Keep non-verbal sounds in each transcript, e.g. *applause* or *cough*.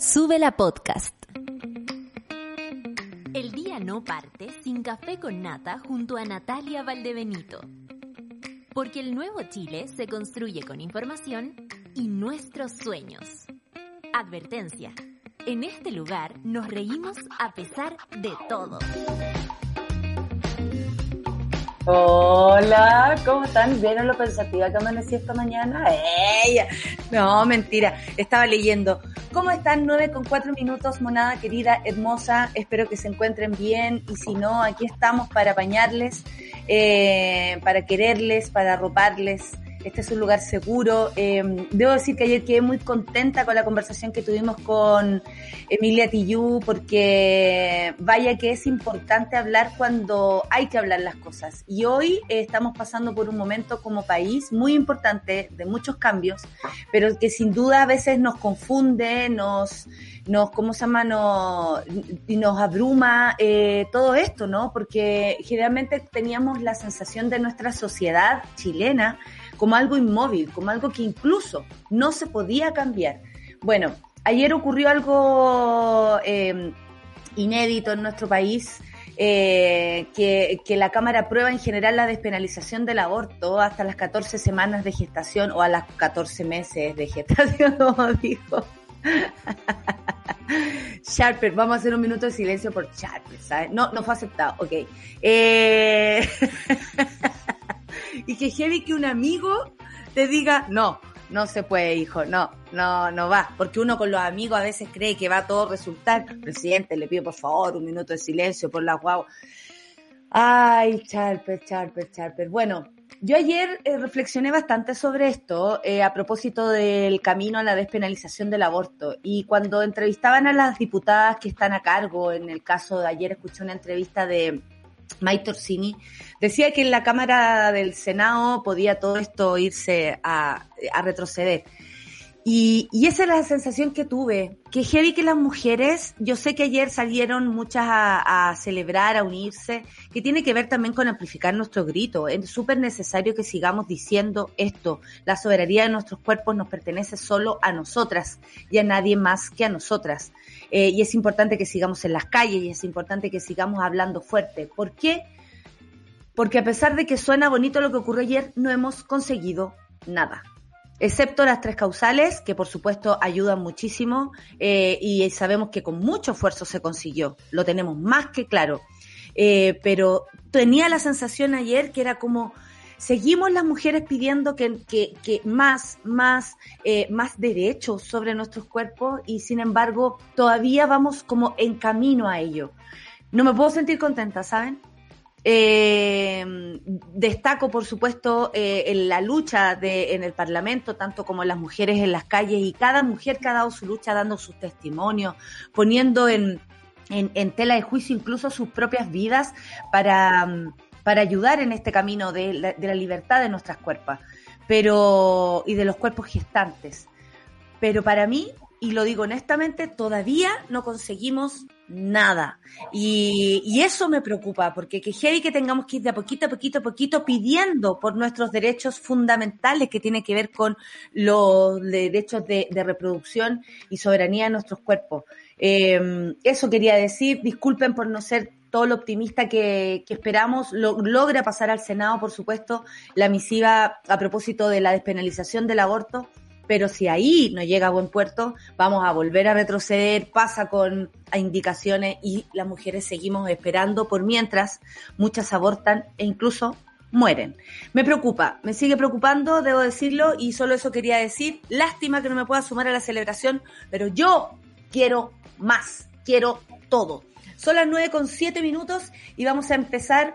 Sube la podcast. El día no parte sin café con nata junto a Natalia Valdebenito. Porque el nuevo Chile se construye con información y nuestros sueños. Advertencia. En este lugar nos reímos a pesar de todo. Hola, ¿cómo están? ¿Vieron lo pensativa que amanecí esta mañana? ¡Ella! No, mentira. Estaba leyendo. ¿Cómo están? 9 con 4 minutos, monada querida, hermosa. Espero que se encuentren bien. Y si no, aquí estamos para apañarles, eh, para quererles, para arroparles este es un lugar seguro. Eh, debo decir que ayer quedé muy contenta con la conversación que tuvimos con Emilia Tillú, porque vaya que es importante hablar cuando hay que hablar las cosas. Y hoy eh, estamos pasando por un momento como país muy importante, de muchos cambios, pero que sin duda a veces nos confunde, nos, nos ¿cómo se llama? Nos, nos abruma eh, todo esto, ¿no? Porque generalmente teníamos la sensación de nuestra sociedad chilena, como algo inmóvil, como algo que incluso no se podía cambiar. Bueno, ayer ocurrió algo eh, inédito en nuestro país. Eh, que, que, la Cámara aprueba en general la despenalización del aborto hasta las 14 semanas de gestación o a las 14 meses de gestación, *laughs* como dijo. Sharper, vamos a hacer un minuto de silencio por Sharper, ¿sabes? No, no fue aceptado, ok. Eh... *laughs* y que heavy que un amigo te diga, no, no se puede, hijo, no, no, no va. Porque uno con los amigos a veces cree que va a todo resultar. Presidente, le pido por favor un minuto de silencio por la guau. Ay, Charper, Charper, Charper. Bueno, yo ayer eh, reflexioné bastante sobre esto eh, a propósito del camino a la despenalización del aborto. Y cuando entrevistaban a las diputadas que están a cargo, en el caso de ayer escuché una entrevista de Mike Orsini, decía que en la Cámara del Senado podía todo esto irse a, retroceder. Y, y, esa es la sensación que tuve, que heavy que las mujeres, yo sé que ayer salieron muchas a, a celebrar, a unirse, que tiene que ver también con amplificar nuestro grito. Es súper necesario que sigamos diciendo esto. La soberanía de nuestros cuerpos nos pertenece solo a nosotras y a nadie más que a nosotras. Eh, y es importante que sigamos en las calles y es importante que sigamos hablando fuerte. ¿Por qué? Porque a pesar de que suena bonito lo que ocurrió ayer, no hemos conseguido nada excepto las tres causales, que por supuesto ayudan muchísimo eh, y sabemos que con mucho esfuerzo se consiguió, lo tenemos más que claro. Eh, pero tenía la sensación ayer que era como, seguimos las mujeres pidiendo que, más, más, eh, más derechos sobre nuestros cuerpos y sin embargo todavía vamos como en camino a ello. No me puedo sentir contenta, ¿saben? Eh, destaco, por supuesto, eh, en la lucha de, en el Parlamento, tanto como las mujeres en las calles, y cada mujer que ha dado su lucha dando sus testimonios, poniendo en, en, en tela de juicio incluso sus propias vidas para, para ayudar en este camino de la, libertad de nuestras cuerpos pero, y de los cuerpos gestantes. Pero para mí, y lo digo honestamente, todavía no conseguimos nada. Y, eso me preocupa, porque que heavy que tengamos que ir de poquito a poquito a poquito pidiendo por nuestros derechos fundamentales que tiene que ver con los derechos de, de reproducción y soberanía de nuestros cuerpos. Eh, eso quería decir, disculpen por no ser todo lo optimista que, esperamos, lo, logra pasar al Senado, por supuesto, la misiva a propósito de la despenalización del aborto pero si ahí no llega a buen puerto, vamos a volver a retroceder, pasa con indicaciones y las mujeres seguimos esperando por mientras muchas abortan e incluso mueren. Me preocupa, me sigue preocupando, debo decirlo, y solo eso quería decir. Lástima que no me pueda sumar a la celebración, pero yo quiero más, quiero todo. Son las nueve con siete minutos y vamos a empezar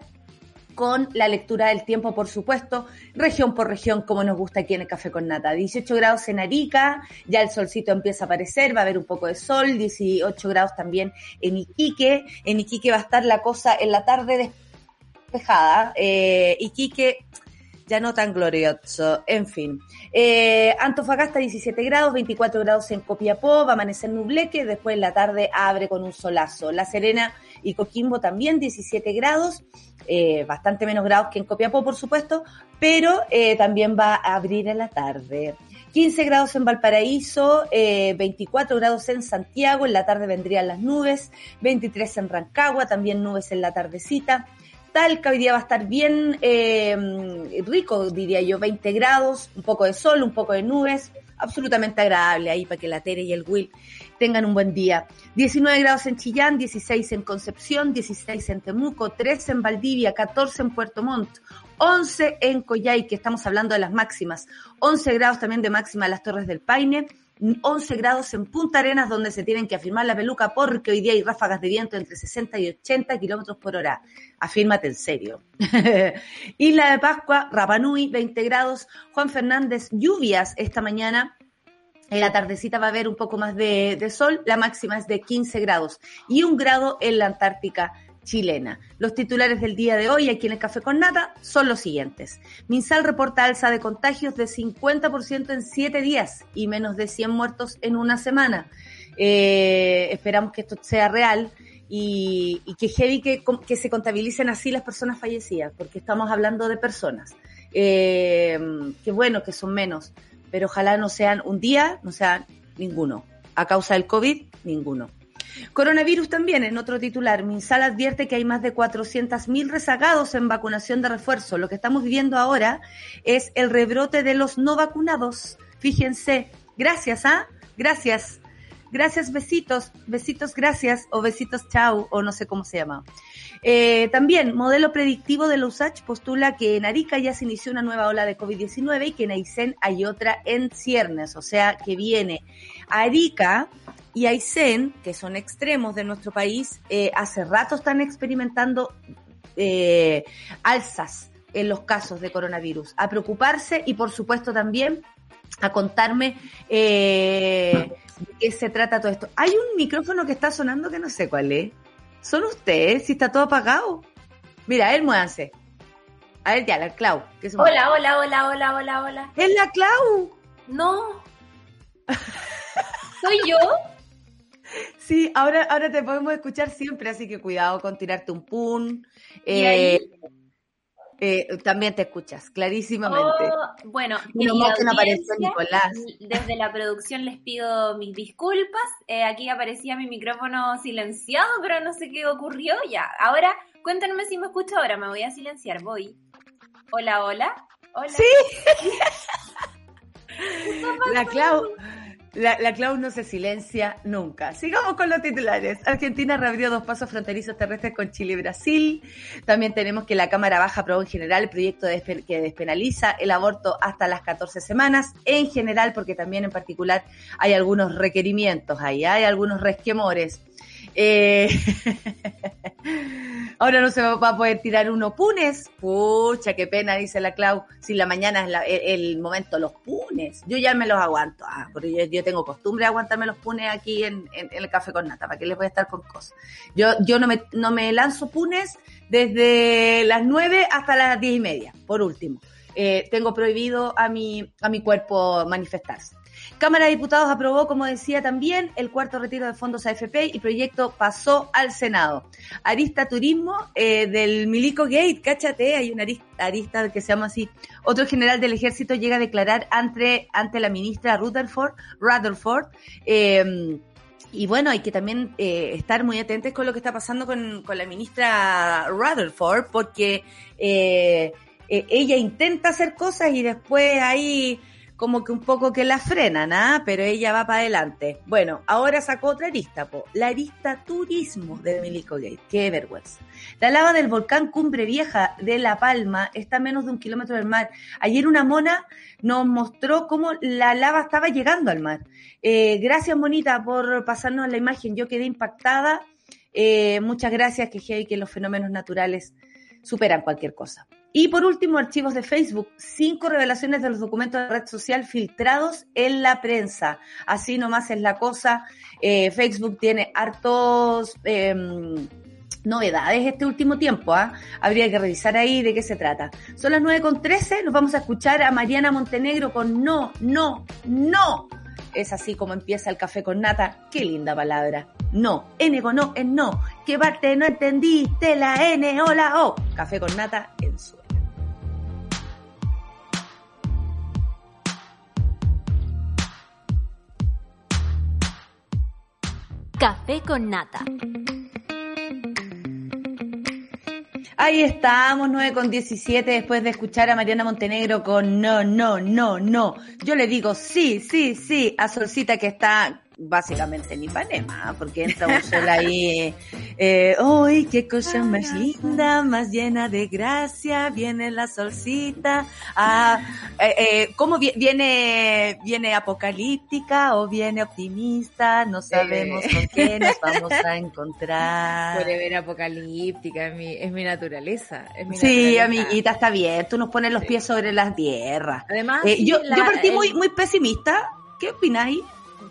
con la lectura del tiempo, por supuesto, región por región, como nos gusta aquí en el Café con Nata. 18 grados en Arica, ya el solcito empieza a aparecer, va a haber un poco de sol, 18 grados también en Iquique. En Iquique va a estar la cosa en la tarde despejada. Eh, Iquique ya no tan glorioso, en fin. Eh, Antofagasta 17 grados, 24 grados en Copiapó, va a amanecer nubleque, después en la tarde abre con un solazo. La Serena y Coquimbo también 17 grados, eh, bastante menos grados que en Copiapó, por supuesto, pero eh, también va a abrir en la tarde. 15 grados en Valparaíso, 24 grados en Santiago, en la tarde vendrían las nubes, 23 en Rancagua, también nubes en la tardecita. Talca hoy día va a estar bien rico, diría yo, 20 grados, un poco de sol, un poco de nubes, absolutamente agradable ahí para que la Tere y el Will tengan un buen día. 19 grados en Chillán, 16 en Concepción, 16 en Temuco, 13 en Valdivia, 14 en Puerto Montt, 11 en Coyhai, que estamos hablando de las máximas, 11 grados también de máxima en las Torres del Paine, 11 grados en Punta Arenas, donde se tienen que afirmar la peluca porque hoy día hay ráfagas de viento entre 60 y 80 kilómetros por hora. Afírmate en serio. *laughs* Isla de Pascua, Rapanui, 20 grados. Juan Fernández, lluvias esta mañana. En la tardecita va a haber un poco más de, de sol. La máxima es de 15 grados. Y un grado en la Antártica chilena. Los titulares del día de hoy aquí en el Café con Nata son los siguientes. Minsal reporta alza de contagios de 50% en 7 días y menos de 100 muertos en una semana. Eh, esperamos que esto sea real y, que heavy que, se contabilicen así las personas fallecidas, porque estamos hablando de personas. Eh, que bueno, que son menos, pero ojalá no sean un día, no sean ninguno. A causa del COVID, ninguno. Coronavirus también, en otro titular, Minsal advierte que hay más de 400.000 rezagados en vacunación de refuerzo. Lo que estamos viviendo ahora es el rebrote de los no vacunados. Fíjense, gracias, ¿ah? Gracias. Gracias, besitos, besitos, gracias, o besitos, chau, o no sé cómo se llama. Eh, también, modelo predictivo de la postula que en Arica ya se inició una nueva ola de COVID-19 y que en Aysén hay otra en ciernes, o sea que viene Arica y Aysén, que son extremos de nuestro país, eh, hace rato están experimentando eh, alzas en los casos de coronavirus. A preocuparse y por supuesto también a contarme eh, de qué se trata todo esto. Hay un micrófono que está sonando que no sé cuál es. ¿Son ustedes? Si está todo apagado. Mira, a ver, muévanse. A ver, ya, la Clau. hola, hola, hola, hola, hola, hola. ¿Es la Clau? No. *laughs* ¿Soy yo? Sí, ahora, ahora te podemos escuchar siempre, así que cuidado con tirarte un pun. Eh, eh, también te escuchas, clarísimamente. Oh, bueno, desde la producción les pido mis disculpas. Eh, aquí aparecía mi micrófono silenciado, pero no sé qué ocurrió. Ya, ahora cuéntenme si me escucho ahora. Me voy a silenciar, voy. Hola, hola. Hola. Sí. *laughs* la Clau. La, la no se silencia nunca. Sigamos con los titulares. Argentina reabrió dos pasos fronterizos terrestres con Chile y Brasil. También tenemos que la Cámara Baja aprobó en general el proyecto que despenaliza el aborto hasta las 14 semanas. En general, porque también en particular hay algunos requerimientos ahí, hay algunos resquemores. Eh, *laughs* ahora no se va a poder tirar uno punes. Pucha, qué pena, dice la Clau. Si la mañana es el, momento, los punes. Yo ya me los aguanto. Ah, porque yo, tengo costumbre de aguantarme los punes aquí en, el café con nata. ¿Para qué les voy a estar con cosas? Yo, yo no, me, no me lanzo punes desde las 9 hasta las diez y media, por último. Eh, tengo prohibido a mi, a mi cuerpo manifestarse. Cámara de Diputados aprobó, como decía también, el cuarto retiro de fondos AFP y proyecto pasó al Senado. Arista Turismo eh, del Milico Gate, cáchate, hay una arista, que se llama así. Otro general del ejército llega a declarar ante, ante la ministra Rutherford, Rutherford em, y bueno, hay que también eh, estar muy atentos con lo que está pasando con, con la ministra Rutherford, porque eh, ella intenta hacer cosas y después ahí como que un poco que la frenan, ¿ah? Pero ella va para adelante. Bueno, ahora sacó otra arista, po, la arista turismo de Milico Gate. Qué vergüenza. La lava del volcán Cumbre Vieja de La Palma está a menos de un kilómetro del mar. Ayer una mona nos mostró cómo la lava estaba llegando al mar. Eh, gracias, Monita, por pasarnos la imagen. Yo quedé impactada. Eh, muchas gracias, que, que los fenómenos naturales superan cualquier cosa. Y por último, archivos de Facebook. Cinco revelaciones de los documentos de red social filtrados en la prensa. Así nomás es la cosa. Eh, Facebook tiene hartos em, novedades este último tiempo. ¿ah? Habría que revisar ahí de qué se trata. Son las 9.13. Nos vamos a escuchar a Mariana Montenegro con No, No, No. Es así como empieza el café con nata. Qué linda palabra. No. N con no es no. ¿Qué parte no entendiste? La N o la O. Café con nata en su Café con Nata. Ahí estamos, 9 con 17, después de escuchar a Mariana Montenegro con no, no, no, no. Yo le digo sí, sí, sí a Solcita que está básicamente en Ipanema, porque entra un sol ahí, *laughs* eh, ¡ay, qué cosa más linda, más llena de gracia! Viene la solcita, ah, eh, eh, ¿cómo viene, viene apocalíptica o viene optimista? No sabemos con qué nos vamos a *laughs* encontrar. Puede ver apocalíptica, es mi, es mi naturaleza. Es mi sí, amiguita, está bien, tú nos pones los pies sobre las tierras. Además, yo, yo partí muy, muy pesimista, ¿qué opináis?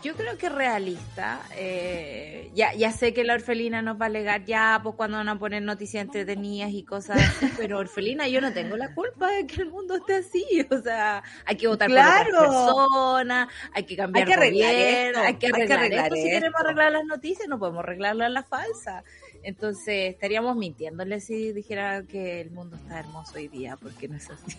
Yo creo que realista. Eh, ya, ya sé que la orfelina nos va a alegar ya, pues cuando van a poner noticias entretenidas y cosas así, pero orfelina, yo no tengo la culpa de que el mundo esté así. O sea, hay que votar por otras personas, hay que cambiar hay que gobierno, hay que arreglar, Si queremos arreglar las noticias, no podemos arreglarlas en la falsa. Entonces, estaríamos mintiéndole si dijera que el mundo está hermoso hoy día, porque no es así.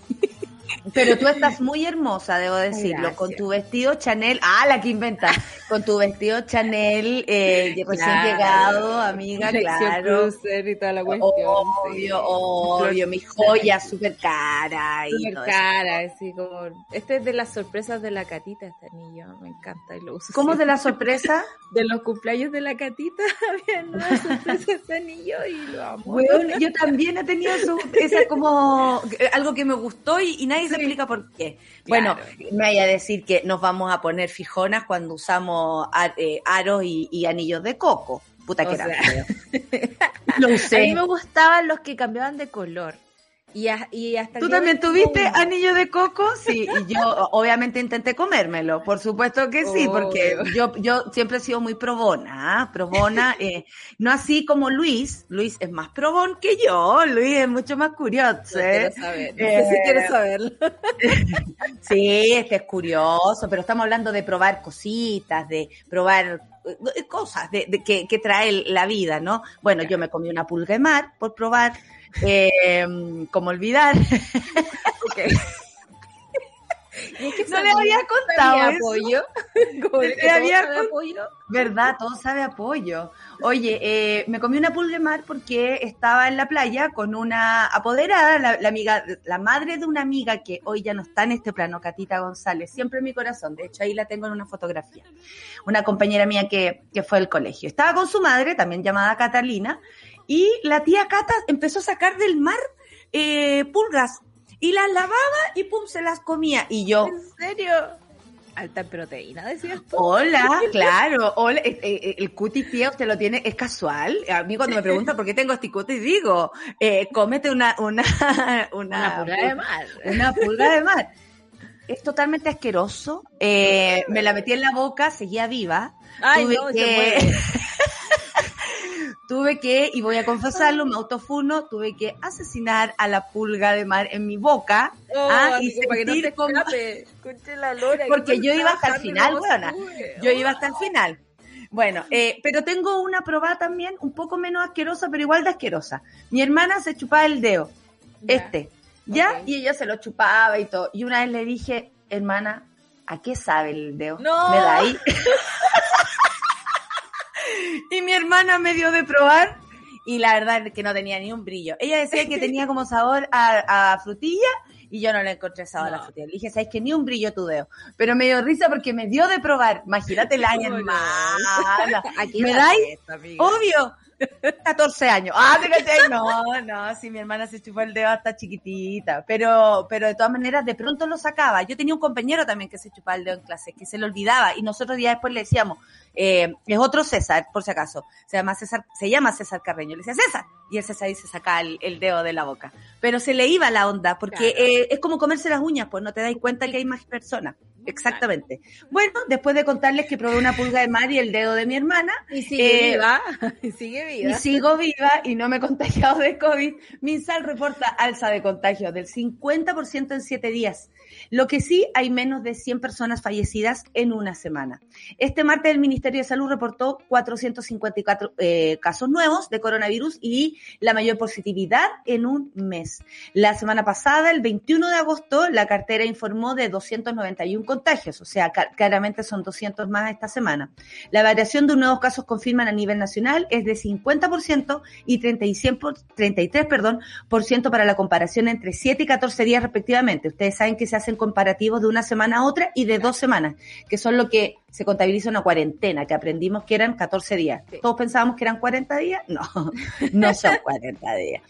Pero tú *laughs* estás muy hermosa, debo decirlo, con tu vestido Chanel, ah, la que inventa, con tu vestido Chanel eh, *laughs* recién llegado, amiga, claro. y toda la cuestión. Obvio, obvio, mi joya súper cara. Súper cara, así como, este es de las sorpresas de la catita, este anillo, me encanta y lo uso. ¿Cómo de la sorpresa? *laughs* De los cumpleaños de la catita, había una sorpresa este anillo y lo amo. Bueno, yo también he tenido eso, esa como, algo que me gustó y, nadie se explica por qué. Bueno, me vaya a decir que nos vamos a poner fijonas cuando usamos eh, aros y, anillos de coco. Puta que era *laughs* Lo usé. A mí me gustaban los que cambiaban de color. Y, y hasta ¿Tú también tuviste anillo de coco? Sí, y yo obviamente intenté comérmelo, por supuesto que sí, porque yo, yo siempre he sido muy probona, ¿ah? probona, *laughs* eh, no así como Luis, Luis es más probón que yo, Luis es mucho más curioso. ¿eh? Saber. si quieres saberlo. *laughs* sí, este es curioso, pero estamos hablando de probar cositas, de probar eh, cosas de, que, que, trae la vida, ¿no? Bueno, yo me comí una pulga de mar por probar eh, como olvidar. *laughs* *laughs* no le había contado apoyo. *laughs* le había apoyo. ¿Verdad? Todo sabe apoyo. Oye, eh, me comí una pulga de mar porque estaba en la playa con una apoderada, la, amiga, la madre de una amiga que hoy ya no está en este plano, Catita González, siempre en mi corazón. De hecho, ahí la tengo en una fotografía. Una compañera mía que, que fue al colegio. Estaba con su madre, también llamada Catalina, y la tía Cata empezó a sacar del mar eh, pulgas y las lavaba y pum, se las comía. Y yo. ¿En serio? Alta en proteína, decías tú. Hola, *laughs* claro. Hola, eh, eh, el cutis pie usted lo tiene, es casual. A mí cuando me preguntan por qué tengo este cutis, digo, eh, cómete una, una, *laughs* una, pulga de mar. Una pulga de mar. Es totalmente asqueroso. me la metí en la boca, seguía viva. Ay, no, se *laughs* tuve que, y voy a confesarlo, me autofuno, tuve que asesinar a la pulga de mar en mi boca. Oh, ah, y para que no se como... la lora, Porque yo iba hasta el final, buena. Yo iba hasta el final. Bueno, eh, pero tengo una probada también, un poco menos asquerosa, pero igual de asquerosa. Mi hermana se chupaba el dedo, este, ¿ya? Y ella se lo chupaba y todo. Y una vez le dije, hermana, ¿a qué sabe el dedo? No. Me da ahí. *laughs* y mi hermana me dio de probar y la verdad es que no tenía ni un brillo. Ella decía que *laughs* tenía como sabor a, frutilla y yo no le encontré sabor a frutilla. Le dije, ¿sabes que Ni un brillo tu dedo. Pero me dio risa porque me dio de probar. Imagínate el año, *laughs* hermana. *laughs* ¿Me dais? Obvio. 14 años. Ah, no, no, si mi hermana se chupó el dedo hasta chiquitita, pero, pero de todas maneras de pronto lo sacaba. Yo tenía un compañero también que se chupaba el dedo en clase, que se lo olvidaba y nosotros días después le decíamos, eh, es otro César, por si acaso, se llama César, se llama César Carreño, le decía César, y el César ahí se saca el, dedo de la boca. Pero se le iba la onda, porque eh, es como comerse las uñas, pues no te das cuenta que hay más personas. Exactamente. Bueno, después de contarles que probé una pulga de mar y el dedo de mi hermana. Y sigue eh, viva. *laughs* Y sigue viva. Y sigo viva y no me he contagiado de COVID. Minsal reporta alza de contagio del 50% en siete días. Lo que sí, hay menos de 100 personas fallecidas en una semana. Este martes el Ministerio de Salud reportó 454 eh, casos nuevos de coronavirus y la mayor positividad en un mes. La semana pasada, el 21 de agosto, la cartera informó de 291 contagios, o sea, claramente son 200 más esta semana. La variación de nuevos casos confirman a nivel nacional es de 50% y 33 perdón, por ciento para la comparación entre 7 y 14 días respectivamente. Ustedes saben que se hacen comparativos de una semana a otra y de dos semanas, que son lo que se contabiliza una cuarentena, que aprendimos que eran 14 días. Todos pensábamos que eran 40 días. *laughs* No, no *laughs* son 40 días.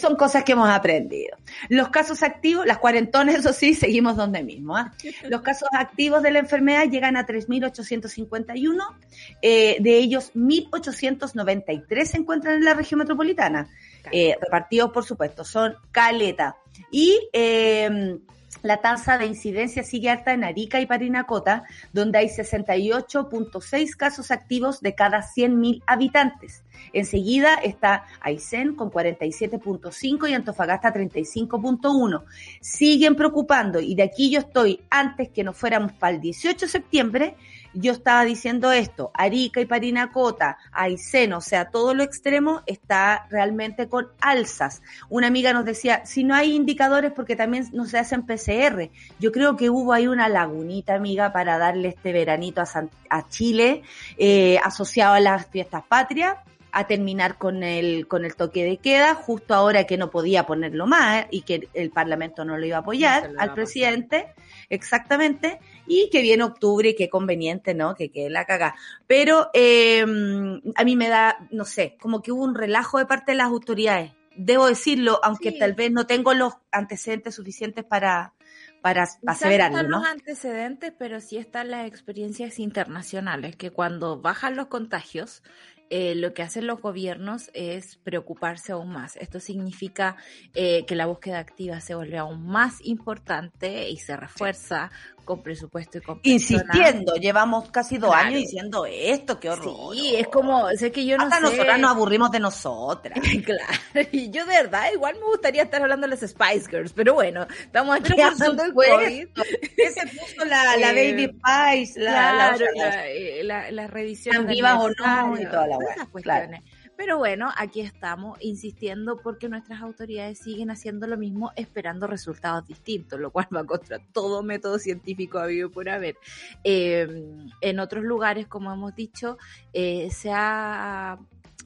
son cosas que hemos aprendido. Los casos activos, las cuarentones, eso sí, seguimos donde mismo. ¿ah? Los casos activos de la enfermedad llegan a 3.851. Eh, de ellos, 1.893 se encuentran en la región metropolitana. Eh, repartidos, por supuesto, son caleta. Y... La tasa de incidencia sigue alta en Arica y Parinacota, donde hay 68.6 casos activos de cada 100.000 habitantes. Enseguida está Aysén con 47.5 y Antofagasta 35.1. Siguen preocupando y de aquí yo estoy, antes que nos fuéramos para el 18 de septiembre, yo estaba diciendo esto, Arica y Parinacota, Aysén, o sea, todo lo extremo está realmente con alzas. Una amiga nos decía, si no hay indicadores porque también no se hacen PCR. Yo creo que hubo ahí una lagunita, amiga, para darle este veranito a, Chile, eh, asociado a las fiestas patrias a terminar con el, con el toque de queda, justo ahora que no podía ponerlo más y que el Parlamento no lo iba a apoyar al presidente, exactamente, y que viene octubre y qué conveniente, ¿no? Que quede la caga. Pero eh, a mí me da, no sé, como que hubo un relajo de parte de las autoridades. Debo decirlo, aunque tal vez no tengo los antecedentes suficientes para, para aseverarlo, ¿no? los antecedentes, pero sí están las experiencias internacionales, que cuando bajan los contagios, eh, lo que hacen los gobiernos es preocuparse aún más. Esto significa eh, que la búsqueda activa se vuelve aún más importante y se refuerza con presupuesto y con Insistiendo, llevamos casi dos años diciendo esto, qué horror. Sí, es como, sé que yo no Hasta nosotras nos aburrimos de nosotras. *laughs* claro, y yo de verdad igual me gustaría estar hablando de las Spice Girls, pero bueno, estamos aquí pasando el COVID. Ese puso la, la *laughs* eh, Baby Spice, la, claro, la, eh, la, la, revisión. vivas o no y toda la cuestiones. Pero bueno, aquí estamos insistiendo porque nuestras autoridades siguen haciendo lo mismo esperando resultados distintos, lo cual va contra todo método científico habido por haber. Eh, en otros lugares, como hemos dicho, eh, se ha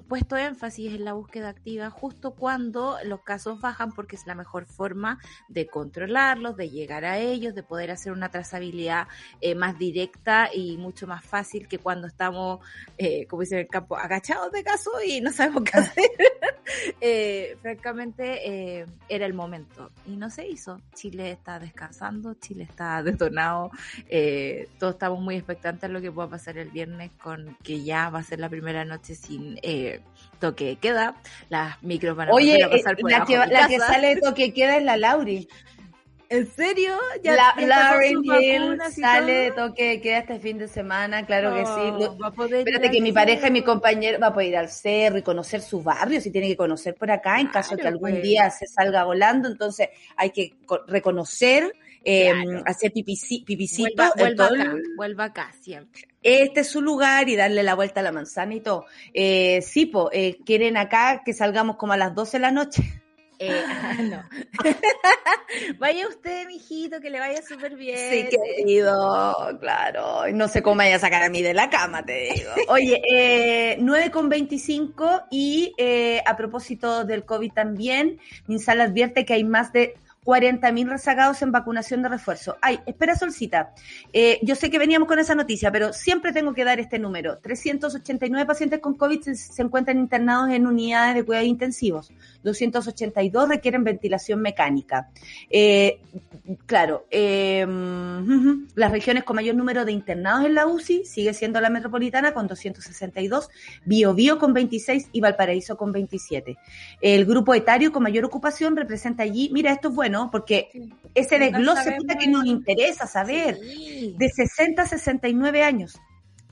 puesto énfasis en la búsqueda activa justo cuando los casos bajan porque es la mejor forma de controlarlos, de llegar a ellos, de poder hacer una trazabilidad eh, más directa y mucho más fácil que cuando estamos, eh, como dice en el campo, agachados de caso y no sabemos qué hacer. *laughs* eh, francamente, eh, era el momento y no se hizo. Chile está descansando, Chile está *laughs* detonado, eh, todos estamos muy expectantes a lo que pueda pasar el viernes con que ya va a ser la primera noche sin... Eh, toque queda, las micros van a Oye, a pasar por la, que, la que sale toque queda es la Lauri. ¿En serio? ¿Ya la Lauren Hill sale de toque queda este fin de semana, claro que sí. Va a poder Espérate que mi pareja y mi compañero va a poder ir al cerro y conocer su barrio, si tiene que conocer por acá, en caso de que algún pues. día se salga volando, entonces hay que reconocer eh, hacer pipicito. Vuelva, acá, vuelva acá siempre. Este es su lugar y darle la vuelta a la manzana y todo. Eh, sí, po, eh, quieren acá que salgamos como a las 12 de la noche. Eh, no. *laughs* vaya usted, mijito, que le vaya súper bien. Sí, querido, claro. No sé cómo vaya a sacar a mí de la cama, te digo. Oye, eh, 9,25 y eh, a propósito del COVID también, Minsal advierte que hay más de 40.000 rezagados en vacunación de refuerzo. Ay, espera, Solcita. Eh, yo sé que veníamos con esa noticia, pero siempre tengo que dar este número. 389 pacientes con COVID se, encuentran internados en unidades de cuidados intensivos. 282 requieren ventilación mecánica. Eh, claro, eh, las regiones con mayor número de internados en la UCI sigue siendo la metropolitana con 262, Biobío con 26 y Valparaíso con 27. El grupo etario con mayor ocupación representa allí, mira, esto es bueno, porque ese desglose que nos interesa saber, de 60 a 69 años,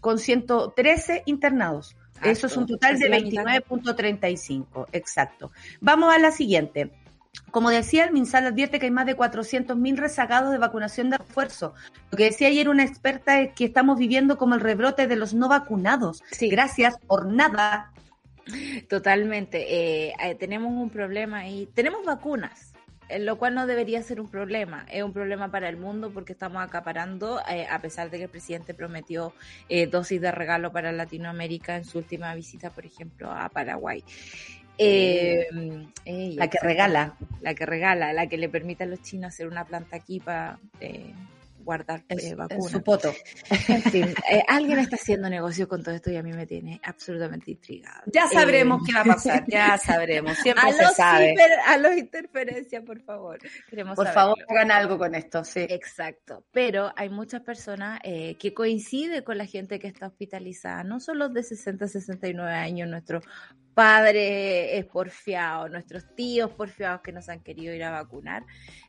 con 113 internados. Eso es un total de 29.35, exacto. Vamos a la siguiente. Como decía, el MinSal advierte que hay más de 400.000 rezagados de vacunación de refuerzo. Lo que decía ayer una experta es que estamos viviendo como el rebrote de los no vacunados. Gracias por nada. Totalmente. Eh, eh, tenemos un problema y tenemos vacunas lo cual no debería ser un problema. Es un problema para el mundo porque estamos acaparando, eh, a pesar de que el presidente prometió eh, dosis de regalo para Latinoamérica en su última visita, por ejemplo, a Paraguay. Eh, la que regala. La que regala, la que le permite a los chinos hacer una planta aquí para eh, guardar eh, vacunas. su poto. En fin, *laughs* eh, alguien está haciendo negocio con todo esto y a mí me tiene absolutamente intrigada. Ya sabremos Eh, qué va a pasar, ya *laughs* sabremos, siempre a se los sabe. hiper- a los interferencias, por favor. Queremos Por saberlo. favor, hagan algo con esto, sí. Exacto, pero hay muchas personas eh, que coinciden con la gente que está hospitalizada, no solo los de 60, 69 años, nuestros padres porfiados, nuestros tíos porfiados que nos han querido ir a vacunar,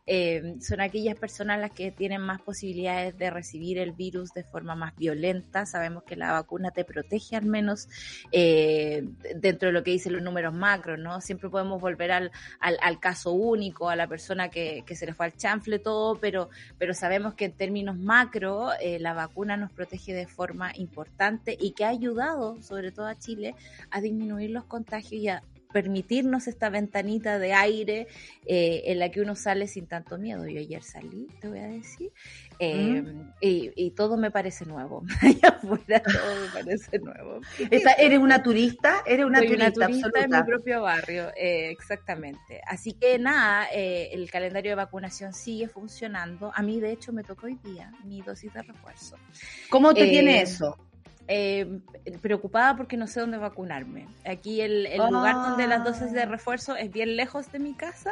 eh, son aquellas personas las que tienen más posibilidades de recibir el virus de forma más violenta. Sabemos que la vacuna te protege al menos eh, dentro de lo que dicen los números macros, ¿no? Siempre podemos volver al, al, al caso único, a la persona que, que se le fue al chanfle todo, pero, pero sabemos que en términos macro eh, la vacuna nos protege de forma importante y que ha ayudado, sobre todo a Chile, a disminuir los contagios y a permitirnos esta ventanita de aire eh, en la que uno sale sin tanto miedo. Yo ayer salí, te voy a decir, eh, y, y todo me parece nuevo. *laughs* Allá afuera todo me parece nuevo. Esta- *laughs* ¿Eres una turista? Eres una Soy turista, una turista en mi propio barrio, eh, exactamente. Así que nada, eh, el calendario de vacunación sigue funcionando. A mí, de hecho, me tocó hoy día mi dosis de refuerzo. ¿Cómo te tiene eso? Eh, preocupada porque no sé dónde vacunarme. Aquí el, el Ah. lugar donde las dosis de refuerzo es bien lejos de mi casa.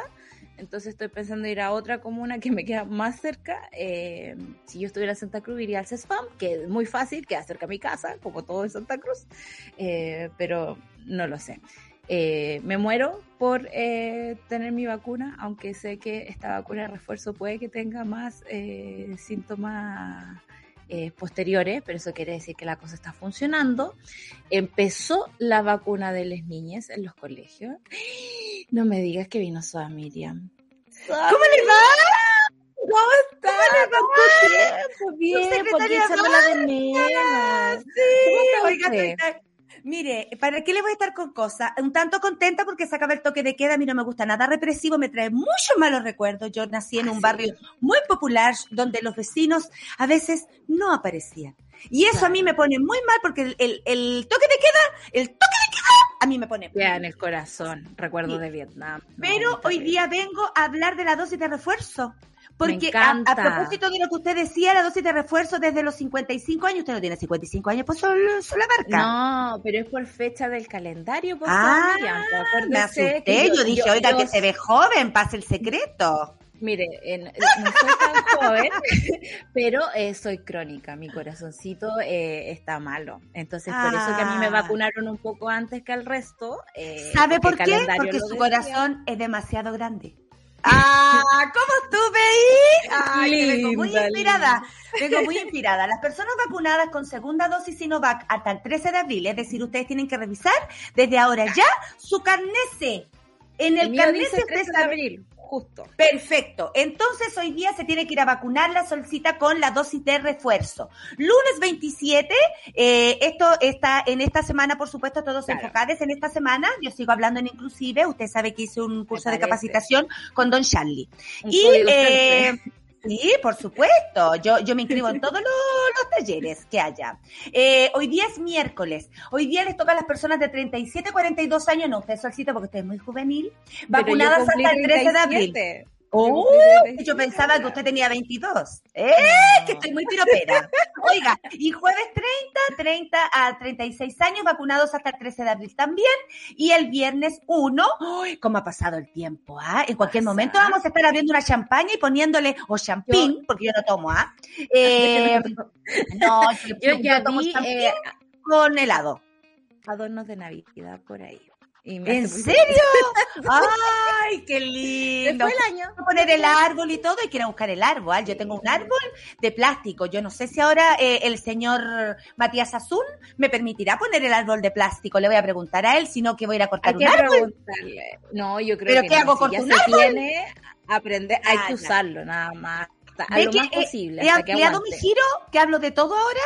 Entonces estoy pensando ir a otra comuna que me queda más cerca. Eh, si yo estuviera en Santa Cruz iría al CESFAM, que es muy fácil, queda cerca a mi casa, como todo en Santa Cruz. Eh, pero no lo sé. Eh, me muero por eh, tener mi vacuna, aunque sé que esta vacuna de refuerzo puede que tenga más eh, síntomas eh, posteriores, pero eso quiere decir que la cosa está funcionando. Empezó la vacuna de las niñas en los colegios. No me digas que vino Soa Miriam. ¿Cómo le va? ¿Cómo está? ¿Cuánto tiempo? Bien, porque secretaria echándola de menos. Sí, ¿Cómo oiga, está usted? estoy- Mire, ¿para qué le voy a estar con cosas? Un tanto contenta porque se acaba el toque de queda. A mí no me gusta nada represivo, me trae muchos malos recuerdos. Yo nací en Ah, un barrio muy popular donde los vecinos a veces no aparecían. Y eso a mí me pone muy mal porque el, el- el toque de queda, el toque de queda, a mí me pone Ya en el corazón, recuerdo Sí. de Vietnam. No, Pero hoy día vengo a hablar de la dosis de refuerzo. Porque a, propósito de lo que usted decía, la dosis de refuerzo desde los 55 años, usted no tiene 55 años, pues solo, solo la marca. No, pero es por fecha del calendario, por Ah, pues, me asusté. que Yo, dije, oiga, yo- que se ve joven, pase el secreto. Mire, en- no soy tan joven, *laughs* pero eh, soy crónica. Mi corazoncito eh, está malo. Entonces, por eso que a mí me Ah. vacunaron un poco antes que al resto. eh, ¿Sabe por qué? Porque su decía. corazón es demasiado grande. ¡Ah! ¿Cómo estuve ahí? ¡Ay, que vengo muy inspirada! Vengo muy inspirada. Las personas vacunadas con segunda dosis Sinovac hasta el 13 de abril, es decir, ustedes tienen que revisar desde ahora ya su carnese. En el, El carnet dice usted 13 de abril, justo. Perfecto. Entonces hoy día se tiene que ir a vacunar la solcita con la dosis de refuerzo. Lunes 27, eh, esto está en esta semana, por supuesto, todos Claro. enfocados en esta semana. Yo sigo hablando en inclusive. Usted sabe que hice un curso de capacitación con Don Charlie. Un Y eh. *laughs* sí, por supuesto. Yo, yo me inscribo en todos los, los talleres que haya. Eh, hoy día es miércoles. Hoy día les toca a las personas de 37 a 42 años. No, usted solcita porque usted es muy juvenil. Vacunadas hasta el 13 de abril. 37. Oh, yo 37. pensaba que usted tenía 22. ¡Eh! No. Que estoy muy piropera. Oiga, y jueves 30, 30 a 36 años, vacunados hasta el 13 de abril también. Y el viernes 1, ¡ay! ¿Cómo ha pasado el tiempo? ¿ah? En cualquier Pasa. momento vamos a estar abriendo una champaña y poniéndole, o champín, porque yo no tomo, ¿ah? *laughs* Eh, no, yo, Yo ya tomo vi champín eh, con helado. adornos de Navidad por ahí. ¿En serio? *laughs* ¡Ay, qué lindo! Fue el año. a poner el árbol y todo y quieren buscar el árbol. ¿ah? Yo tengo un árbol de plástico. Yo no sé si ahora eh, el señor Matías Azul me permitirá poner el árbol de plástico. Le voy a preguntar a él, si no que voy a ir a cortar Hay un árbol. No, yo creo ¿Pero que qué no. hago, Si corto ya un se árbol? tiene, aprender, hay Ah, que usarlo nada más. Hasta- A ¿Ve lo más he- posible. he ampliado mi giro? ¿Que hablo de todo ahora?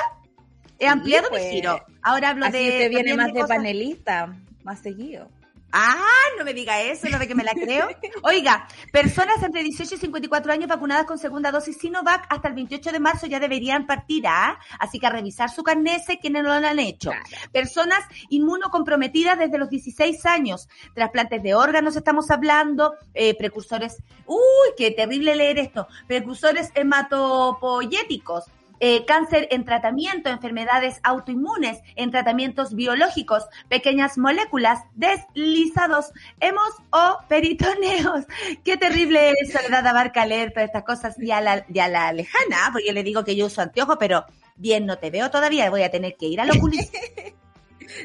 He Sí, ampliado pues. mi giro. Ahora hablo Así de... usted viene más de cosas- panelista, más seguido. Ah, no me diga eso, no ve que me la creo. Oiga, personas entre 18 y 54 años vacunadas con segunda dosis Sinovac hasta el 28 de marzo ya deberían partir, ¿ah? Así que a revisar su carnet quienes no lo han hecho. Personas inmunocomprometidas desde los 16 años, trasplantes de órganos estamos hablando, eh, precursores, uy, qué terrible leer esto, precursores hematopoyéticos, eh, cáncer en tratamiento, enfermedades autoinmunes, en tratamientos biológicos, pequeñas moléculas, deslizados, hemos o peritoneos. *laughs* Qué terrible soledad abarca leer todas estas cosas ya la, ya la lejana, porque yo le digo que yo uso anteojo, pero bien no te veo todavía, voy a tener que ir al oculista. *laughs*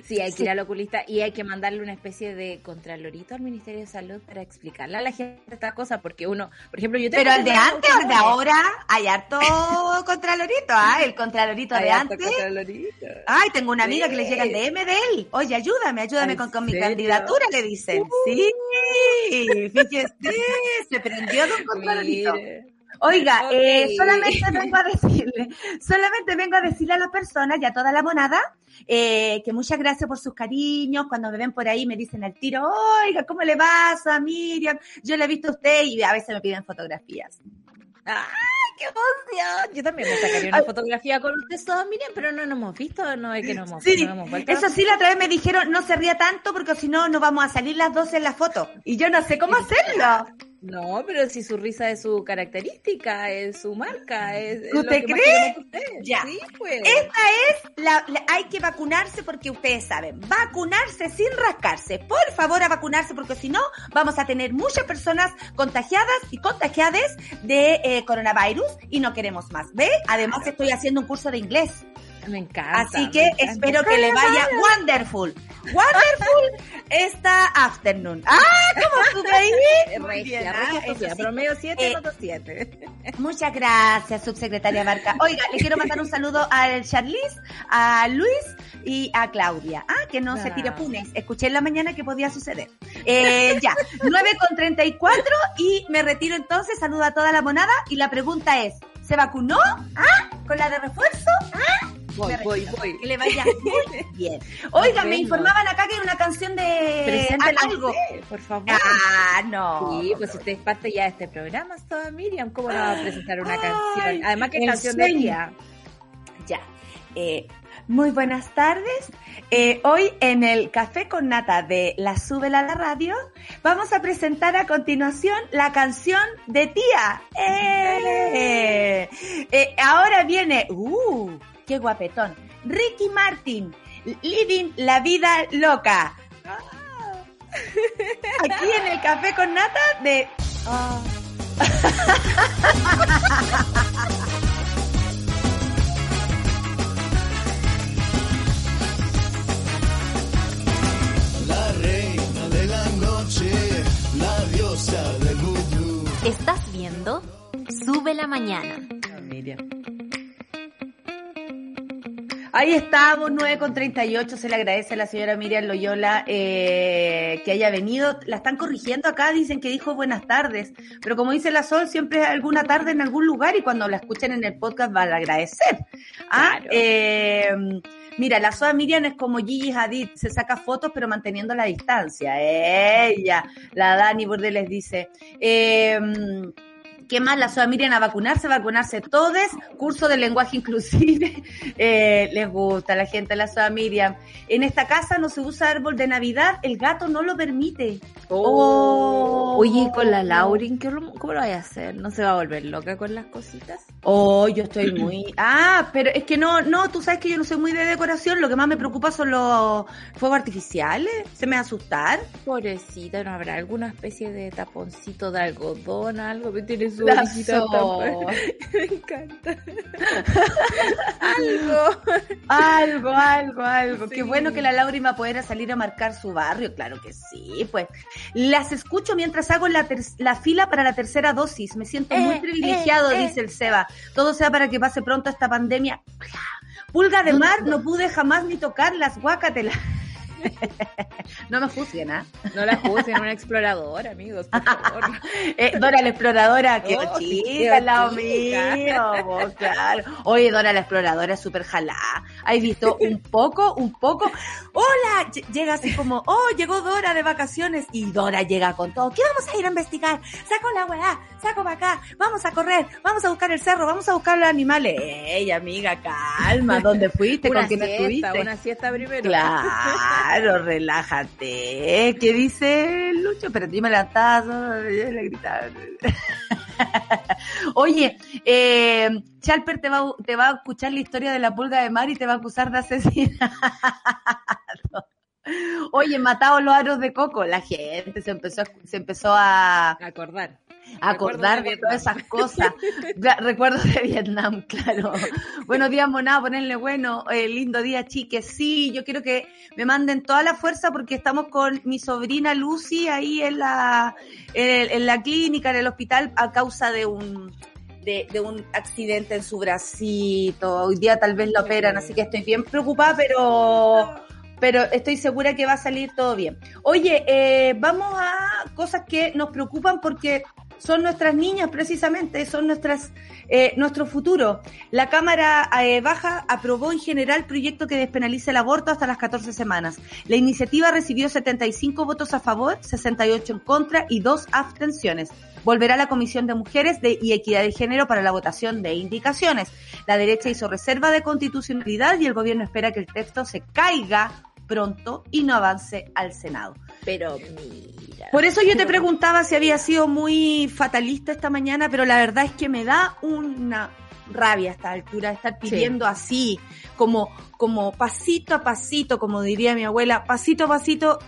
Sí, hay que ir al oculista y hay que mandarle una especie de contralorito al Ministerio de Salud para explicarle a la gente esta cosa, porque uno, por ejemplo, yo tengo Pero el de antes o el de ahora, hay harto *laughs* contralorito, ¿ah? El contralorito de antes. Ay, tengo una amiga que le llega el DM de él. Oye, ayúdame, ayúdame con, con mi candidatura, le dicen. Sí, fíjese, se prendió con contralorito. Oiga, eh, solamente vengo a decirle, solamente vengo a decirle a las personas y a toda la monada eh, que muchas gracias por sus cariños. Cuando me ven por ahí me dicen al tiro, oiga, ¿cómo le vas a Miriam? Yo le he visto a usted y a veces me piden fotografías. ¡Ay, qué emoción! Yo también me sacaría una fotografía con usted, todos, Miriam, pero no nos hemos visto, no es que no hemos, sí, no hemos vuelto. Eso sí, la otra vez me dijeron, no se ría tanto porque si no, no vamos a salir las dos en la foto. Y yo no sé cómo hacerlo. No, pero si su risa es su característica, es su marca, es. ¿Usted cree? Ya. pues. Esta es la, Hay que vacunarse porque ustedes saben. Vacunarse sin rascarse. Por favor, a vacunarse porque si no, vamos a tener muchas personas contagiadas y contagiadas de eh, coronavirus y no queremos más. ¿Ve? Además, estoy haciendo un curso de inglés. Me encanta. Así que espero que le vaya wonderful. Wonderful *laughs* esta afternoon. ¡Ah! ¿Cómo tu baby? Regia, regia, promedio 7, 7. *laughs* Muchas gracias, subsecretaria Marca. Oiga, le quiero mandar un saludo al Charlize, a Luis y a Claudia. Ah, que no se tire punes. Escuché en la mañana que podía suceder. Eh, ya, 9 con 34 y me retiro entonces. Saludo a toda la monada y la pregunta es, ¿se vacunó? ¿Ah? ¿Con la de refuerzo? ¿Ah? Voy, voy, voy. Que le vaya muy *laughs* bien. Oiga, me informaban acá que era una canción de algo. por favor. Ah, no. Sí, pues usted es parte ya de este programa, toda Miriam. ¿Cómo no va a presentar una canción? Además, que canción de día. Ya. Eh, muy buenas tardes. Eh, hoy en el Café con Nata de La Súbela a la Radio vamos a presentar a continuación la canción de Tía. Eh, eh ahora viene, uh, qué guapetón. Ricky Martin, Living la Vida Loca. Aquí en el Café con Nata de... Ah. *laughs* noche, la diosa del mundo. ¿Estás viendo? Sube la mañana. Ahí estamos, 9 con 38. Se le agradece a la señora Miriam Loyola eh, que haya venido. La están corrigiendo acá, dicen que dijo buenas tardes. Pero como dice la Sol, siempre alguna tarde en algún lugar y cuando la escuchen en el podcast van a agradecer. Ah, eh, mira, la Soa Miriam es como Gigi Hadid, se saca fotos pero manteniendo la distancia. Ella, la Dani Bordeles dice. Eh, ¿Qué más? La SOA Miriam a vacunarse, vacunarse todos, curso de lenguaje *laughs* inclusive, eh, les gusta la gente de la SOA Miriam. En esta casa no se usa árbol de Navidad, el gato no lo permite. Oh. Oye, con la Laurin, ¿cómo lo voy a hacer? ¿No se va a volver loca con las cositas? Oh, yo estoy muy... Ah, pero es que no, no, tú sabes que yo no soy muy de decoración, lo que más me preocupa son los fuegos artificiales, se me va a asustar. Pobrecita, ¿no habrá alguna especie de taponcito de algodón, algo? Me *laughs* Me encanta. algo. Algo, algo, algo. Qué bueno que la Laura poder salir a marcar su barrio. Claro que sí, pues. Las escucho mientras hago la, la fila para la tercera dosis. Me siento muy eh, privilegiado, eh, dice el Seba. Todo sea para que pase pulga de mar, no pude jamás ni tocar las guacatelas. *laughs* no me juzguen, ¿ah? No la juzguen, una exploradora, amigos, por favor. *laughs* Eh, Dora la exploradora, que Oh, chica al lado mío, claro. Oye, Dora la exploradora súper jalá. ¿Has visto un poco, un poco? Hola, Ll- llega así como, oh, llegó Dora de vacaciones y Dora llega con todo. ¿Qué vamos a ir a investigar? Saco la weá, saco para acá, vamos a correr, vamos a buscar el cerro, vamos a buscar los animales. Ey, amiga, calma, ¿dónde fuiste? ¿Con quién estuviste? una siesta primero. Claro, relájate. ¿Qué dice Lucho? Pero yo me levantaba, yo le. *laughs* Oye, eh, Chalper te va, te va a escuchar la historia de la pulga de mar y te va a acusar de asesinato. Oye, matados los aros de coco. La gente se empezó, se empezó a, Acordar. Acordar de de todas esas cosas. *laughs* Recuerdos de Vietnam, claro. Buenos días, monada, ponerle bueno. eh, lindo día, chiques. Sí, yo quiero que me manden toda la fuerza porque estamos con mi sobrina Lucy ahí en la, en, en la clínica, en el hospital, a causa de un, de, de un accidente en su bracito. Hoy día tal vez la operan, así que estoy bien preocupada, pero pero estoy segura que va a salir todo bien. Oye, eh, vamos a cosas que nos preocupan porque son nuestras niñas precisamente, son nuestras eh, nuestro futuro. La Cámara eh, Baja aprobó en general proyecto que despenaliza el aborto hasta las 14 semanas. La iniciativa recibió 75 votos a favor, 68 en contra y dos abstenciones. Volverá a la Comisión de Mujeres de, y Equidad de Género para la votación de indicaciones. La derecha hizo reserva de constitucionalidad y el gobierno espera que el texto se caiga pronto y no avance al Senado. Pero mira. Por eso yo te preguntaba si había sido muy fatalista esta mañana, pero la verdad es que me da una rabia a esta altura estar pidiendo así, como, como pasito a pasito, como diría mi abuela, pasito a pasito,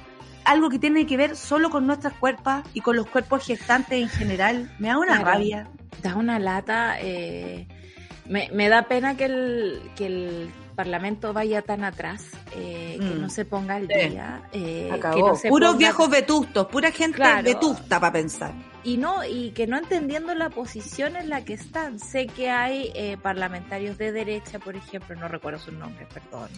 algo que tiene que ver solo con nuestras cuerpos y con los cuerpos gestantes en general. Me da una Claro. rabia. da una lata. eh, me, me da pena que el, que el Parlamento vaya tan atrás, eh, que Mm. no se ponga al Sí. día. eh, que no se Puros ponga- viejos vetustos, pura gente Claro. vetusta para pensar. Y no, y que no entendiendo la posición en la que están. Sé que hay eh, parlamentarios de derecha, por ejemplo, no recuerdo sus nombres, perdón,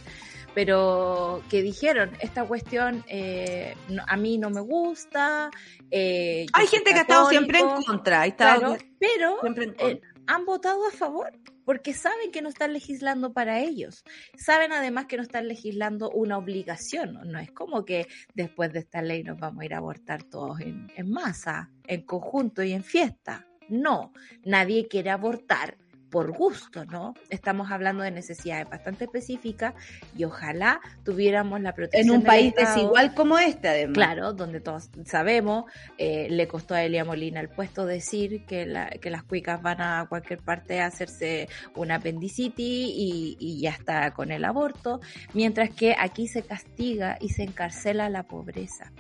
pero que dijeron, esta cuestión eh, no- a mí no me gusta. eh, Hay gente que ha estado siempre en contra. ha estado Claro, pero siempre en contra. han votado a favor porque saben que no están legislando para ellos. Saben además que no están legislando una obligación. No es como que después de esta ley nos vamos a ir a abortar todos en, en masa, en conjunto y en fiesta. No, nadie quiere abortar por gusto, ¿no? Estamos hablando de necesidades bastante específicas y ojalá tuviéramos la protección en un del país Estado. desigual como este, además. Claro, donde todos sabemos, eh, le costó a Elia Molina el puesto decir que, la- que las cuicas van a cualquier parte a hacerse una apendicitis y, y ya está con el aborto, mientras que aquí se castiga y se encarcela la pobreza.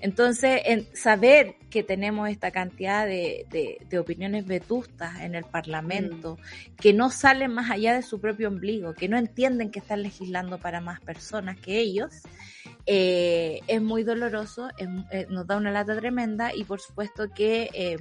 Entonces, en saber que tenemos esta cantidad de, de- de opiniones vetustas en el Parlamento, que no salen más allá de su propio ombligo, que no entienden que están legislando para más personas que ellos, eh, es muy doloroso, es- eh, nos da una lata tremenda y por supuesto que eh,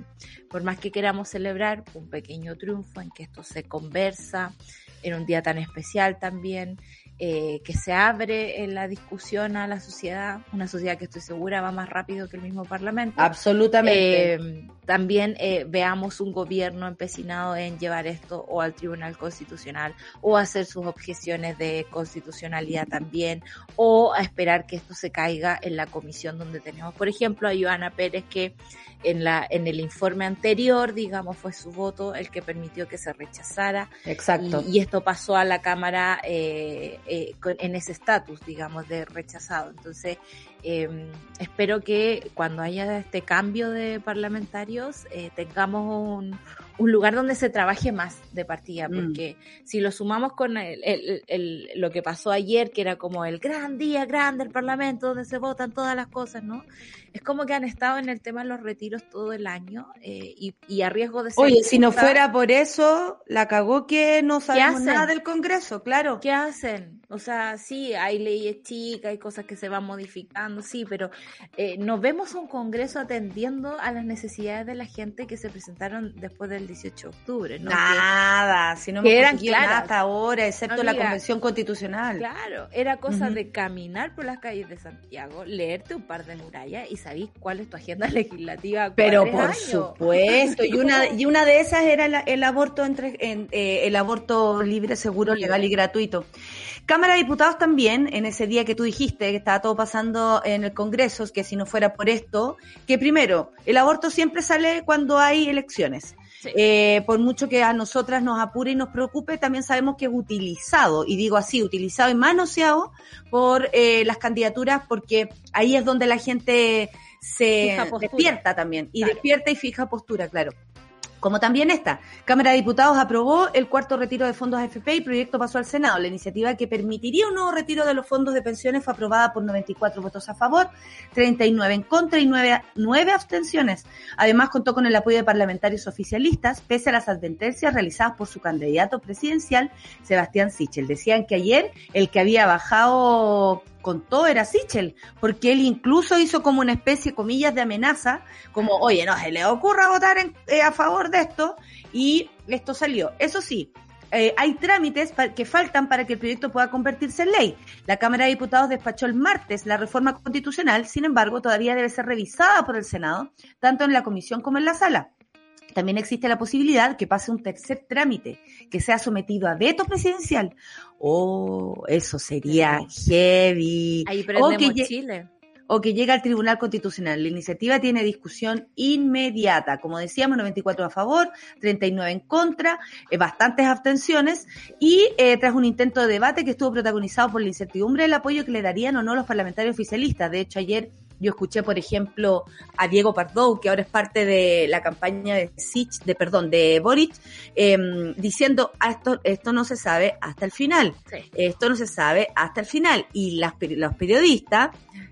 por más que queramos celebrar un pequeño triunfo en que esto se conversa en un día tan especial también, eh, que se abre en la discusión a la sociedad, una sociedad que estoy segura va más rápido que el mismo Parlamento. Absolutamente. Eh, también eh, veamos un gobierno empecinado en llevar esto o al Tribunal Constitucional o hacer sus objeciones de constitucionalidad también o a esperar que esto se caiga en la comisión donde tenemos, por ejemplo, a Joana Pérez que en, la, en el informe anterior, digamos, fue su voto el que permitió que se rechazara Exacto. y, y esto pasó a la Cámara eh, eh, en ese estatus, digamos, de rechazado. Entonces, eh, espero que cuando haya este cambio de parlamentarios eh, tengamos un, un lugar donde se trabaje más de partida, Mm. porque si lo sumamos con el- el- el- lo que pasó ayer, que era como el gran día grande del Parlamento, donde se votan todas las cosas, ¿no? Es como que han estado en el tema de los retiros todo el año eh, y, y a riesgo de ser... Oye, si no fuera por eso, la cagó que no sabemos hacen? nada del Congreso, claro. ¿Qué hacen? O sea, sí, hay leyes chicas, hay cosas que se van modificando, sí, pero eh, nos vemos un Congreso atendiendo a las necesidades de la gente que se presentaron después del 18 de octubre. ¿no? Nada, si no me eran claras. hasta ahora, excepto la Convención Constitucional. Claro, era cosa de caminar por las calles de Santiago, leerte un par de murallas y sabís cuál es tu agenda *laughs* legislativa. Pero por años. supuesto, y una *laughs* y una de esas era la- el aborto entre en, eh, el aborto libre, seguro, legal y gratuito. Cámara de Diputados también, en ese día que tú dijiste que estaba todo pasando en el Congreso, que si no fuera por esto, que primero, el aborto siempre sale cuando hay elecciones. Sí. Eh, por mucho que a nosotras nos apure y nos preocupe, también sabemos que es utilizado, y digo así, utilizado y manoseado por eh, las candidaturas, porque ahí es donde la gente se despierta también, y Claro. despierta y fija postura, claro. Como también esta, Cámara de Diputados aprobó el cuarto retiro de fondos AFP y proyecto pasó al Senado. La iniciativa que permitiría un nuevo retiro de los fondos de pensiones fue aprobada por 94 votos a favor, 39 en contra y 9, 9 abstenciones. Además, contó con el apoyo de parlamentarios oficialistas, pese a las advertencias realizadas por su candidato presidencial, Sebastián Sichel. Decían que ayer el que había bajado con todo era Sichel, porque él incluso hizo como una especie, comillas, de amenaza, como, oye, no se le ocurra votar en- eh, a favor de esto, y esto salió. Eso sí, eh, hay trámites que faltan para que el proyecto pueda convertirse en ley. La Cámara de Diputados despachó el martes la reforma constitucional, sin embargo, todavía debe ser revisada por el Senado, tanto en la comisión como en la sala. También existe la posibilidad que pase un tercer trámite, que sea sometido a veto presidencial. Oh, eso sería heavy. Ahí O que Chile. o que llega al Tribunal Constitucional. La iniciativa tiene discusión inmediata. Como decíamos, 94 a favor, 39 en contra, eh, bastantes abstenciones y eh, tras un intento de debate que estuvo protagonizado por la incertidumbre del apoyo que le darían o no los parlamentarios oficialistas. De hecho, ayer yo escuché, por ejemplo, a Diego Pardou, que ahora es parte de la campaña de Sich, de perdón, de Boric, em, diciendo, "Ah, esto, esto no se sabe hasta el final. Sí. Esto no se sabe hasta el final. Y las, los periodistas,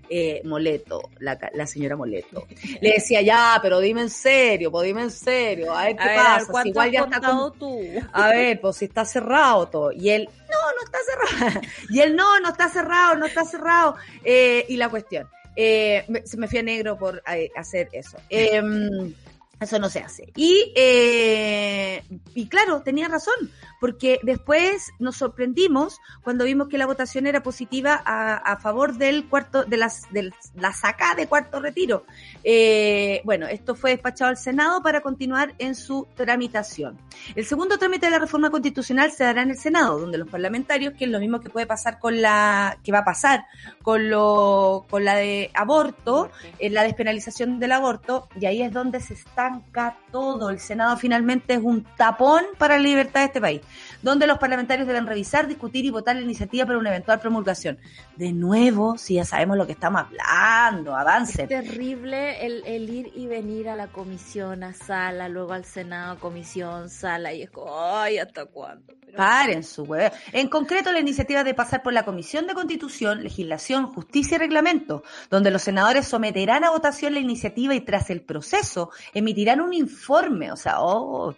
eh, Moleto, la, la señora Moleto, le decía, ya, pero dime en serio, pues dime en serio, a ver qué A ver, a ver, pasa, si ¿cuánto igual ya está como... tú? A ver, pues si está cerrado todo. Y él, no, no está cerrado. *laughs* Y él, no, no está cerrado, no está cerrado. Eh, y la cuestión, eh, me- se me fui a negro por eh, hacer eso. Em, eso no se hace. Y, eh, y claro, tenía razón, porque después nos sorprendimos cuando vimos que la votación era positiva a, favor del cuarto, de las, de la saca de cuarto retiro. Eh, bueno, esto fue despachado al Senado para continuar en su tramitación. El segundo trámite de la reforma constitucional se dará en el Senado, donde los parlamentarios, que es lo mismo que puede pasar con la, que va a pasar con lo, con la de aborto, en la despenalización del aborto, y ahí es donde se estanca todo. El Senado finalmente es un tapón para la libertad de este país, donde los parlamentarios deben revisar, discutir y votar la iniciativa para una eventual promulgación. De nuevo, si ya sabemos lo que estamos hablando, avance. Es terrible el, el ir y venir a la comisión, a sala, luego al Senado, comisión, sala, y es como, ay, ¿hasta cuándo? Pero- Paren su huevo. En concreto, la iniciativa de pasar por la Comisión de Constitución, Legislación, Justicia y Reglamento, donde los senadores someterán a votación la iniciativa y tras el proceso emitirán un informe. O sea, oh.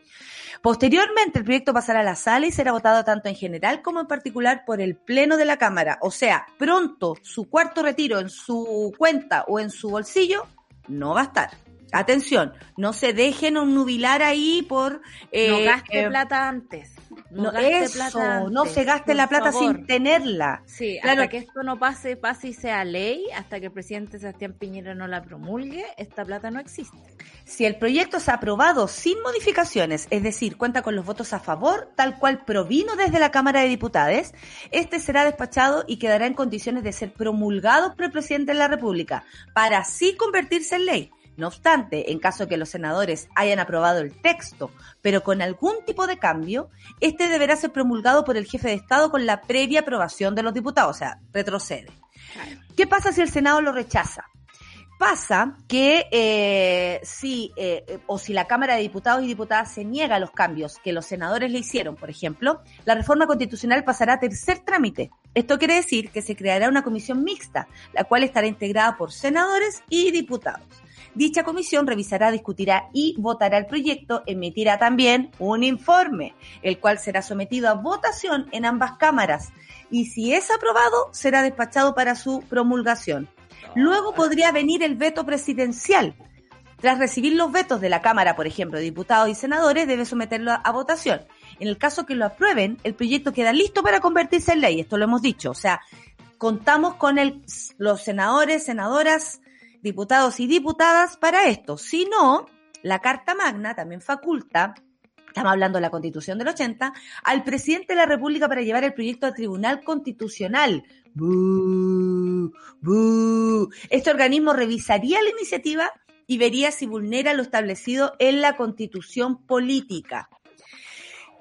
Posteriormente, el proyecto pasará a la sala y será votado tanto en general como en particular por el Pleno de la Cámara. O sea, pronto su cuarto retiro en su cuenta o en su bolsillo no va a estar. Atención, no se dejen nubilar ahí por... eh, no gaste eh, plata antes. No, no, gaste eso, plata antes. no se gaste la plata favor. sin tenerla. Sí, Claro. hasta que esto no pase, pase y sea ley, hasta que el presidente Sebastián Piñera no la promulgue, esta plata no existe. Si el proyecto es aprobado sin modificaciones, es decir, cuenta con los votos a favor, tal cual provino desde la Cámara de Diputados, este será despachado y quedará en condiciones de ser promulgado por el presidente de la República, para así convertirse en ley. No obstante, en caso que los senadores hayan aprobado el texto, pero con algún tipo de cambio, este deberá ser promulgado por el jefe de Estado con la previa aprobación de los diputados, o sea, retrocede. ¿Qué pasa si el Senado lo rechaza? Pasa que eh, si, eh, o si la Cámara de Diputados y Diputadas se niega a los cambios que los senadores le hicieron, por ejemplo, la reforma constitucional pasará a tercer trámite. Esto quiere decir que se creará una comisión mixta, la cual estará integrada por senadores y diputados. Dicha comisión revisará, discutirá y votará el proyecto, emitirá también un informe, el cual será sometido a votación en ambas cámaras y si es aprobado será despachado para su promulgación. Luego podría venir el veto presidencial. Tras recibir los vetos de la Cámara, por ejemplo, de diputados y senadores, debe someterlo a, a votación. En el caso que lo aprueben, el proyecto queda listo para convertirse en ley. Esto lo hemos dicho. O sea, contamos con el, los senadores, senadoras, diputados y diputadas para esto. Si no, la Carta Magna también faculta, estamos hablando de la Constitución del 80, al presidente de la República para llevar el proyecto al Tribunal Constitucional. Este organismo revisaría la iniciativa y vería si vulnera lo establecido en la Constitución política.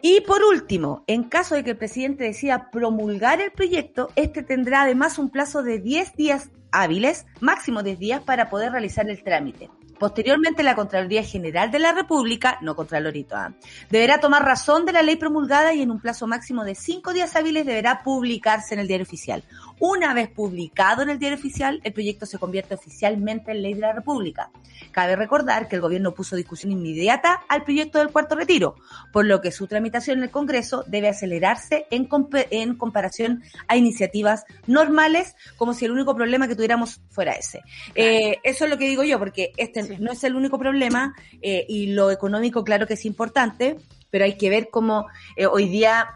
Y por último, en caso de que el presidente decida promulgar el proyecto, este tendrá además un plazo de 10 días hábiles, máximo 10 días, para poder realizar el trámite. Posteriormente, la Contraloría General de la República, no Contralorito, ¿ah? deberá tomar razón de la ley promulgada y en un plazo máximo de cinco días hábiles deberá publicarse en el diario oficial. Una vez publicado en el diario oficial, el proyecto se convierte oficialmente en ley de la República. Cabe recordar que el gobierno puso discusión inmediata al proyecto del cuarto retiro, por lo que su tramitación en el Congreso debe acelerarse en, comp- en comparación a iniciativas normales, como si el único problema que tuviéramos fuera ese. Eh, eso es lo que digo yo, porque este Sí. no es el único problema eh, y lo económico, claro que es importante, pero hay que ver cómo eh, hoy día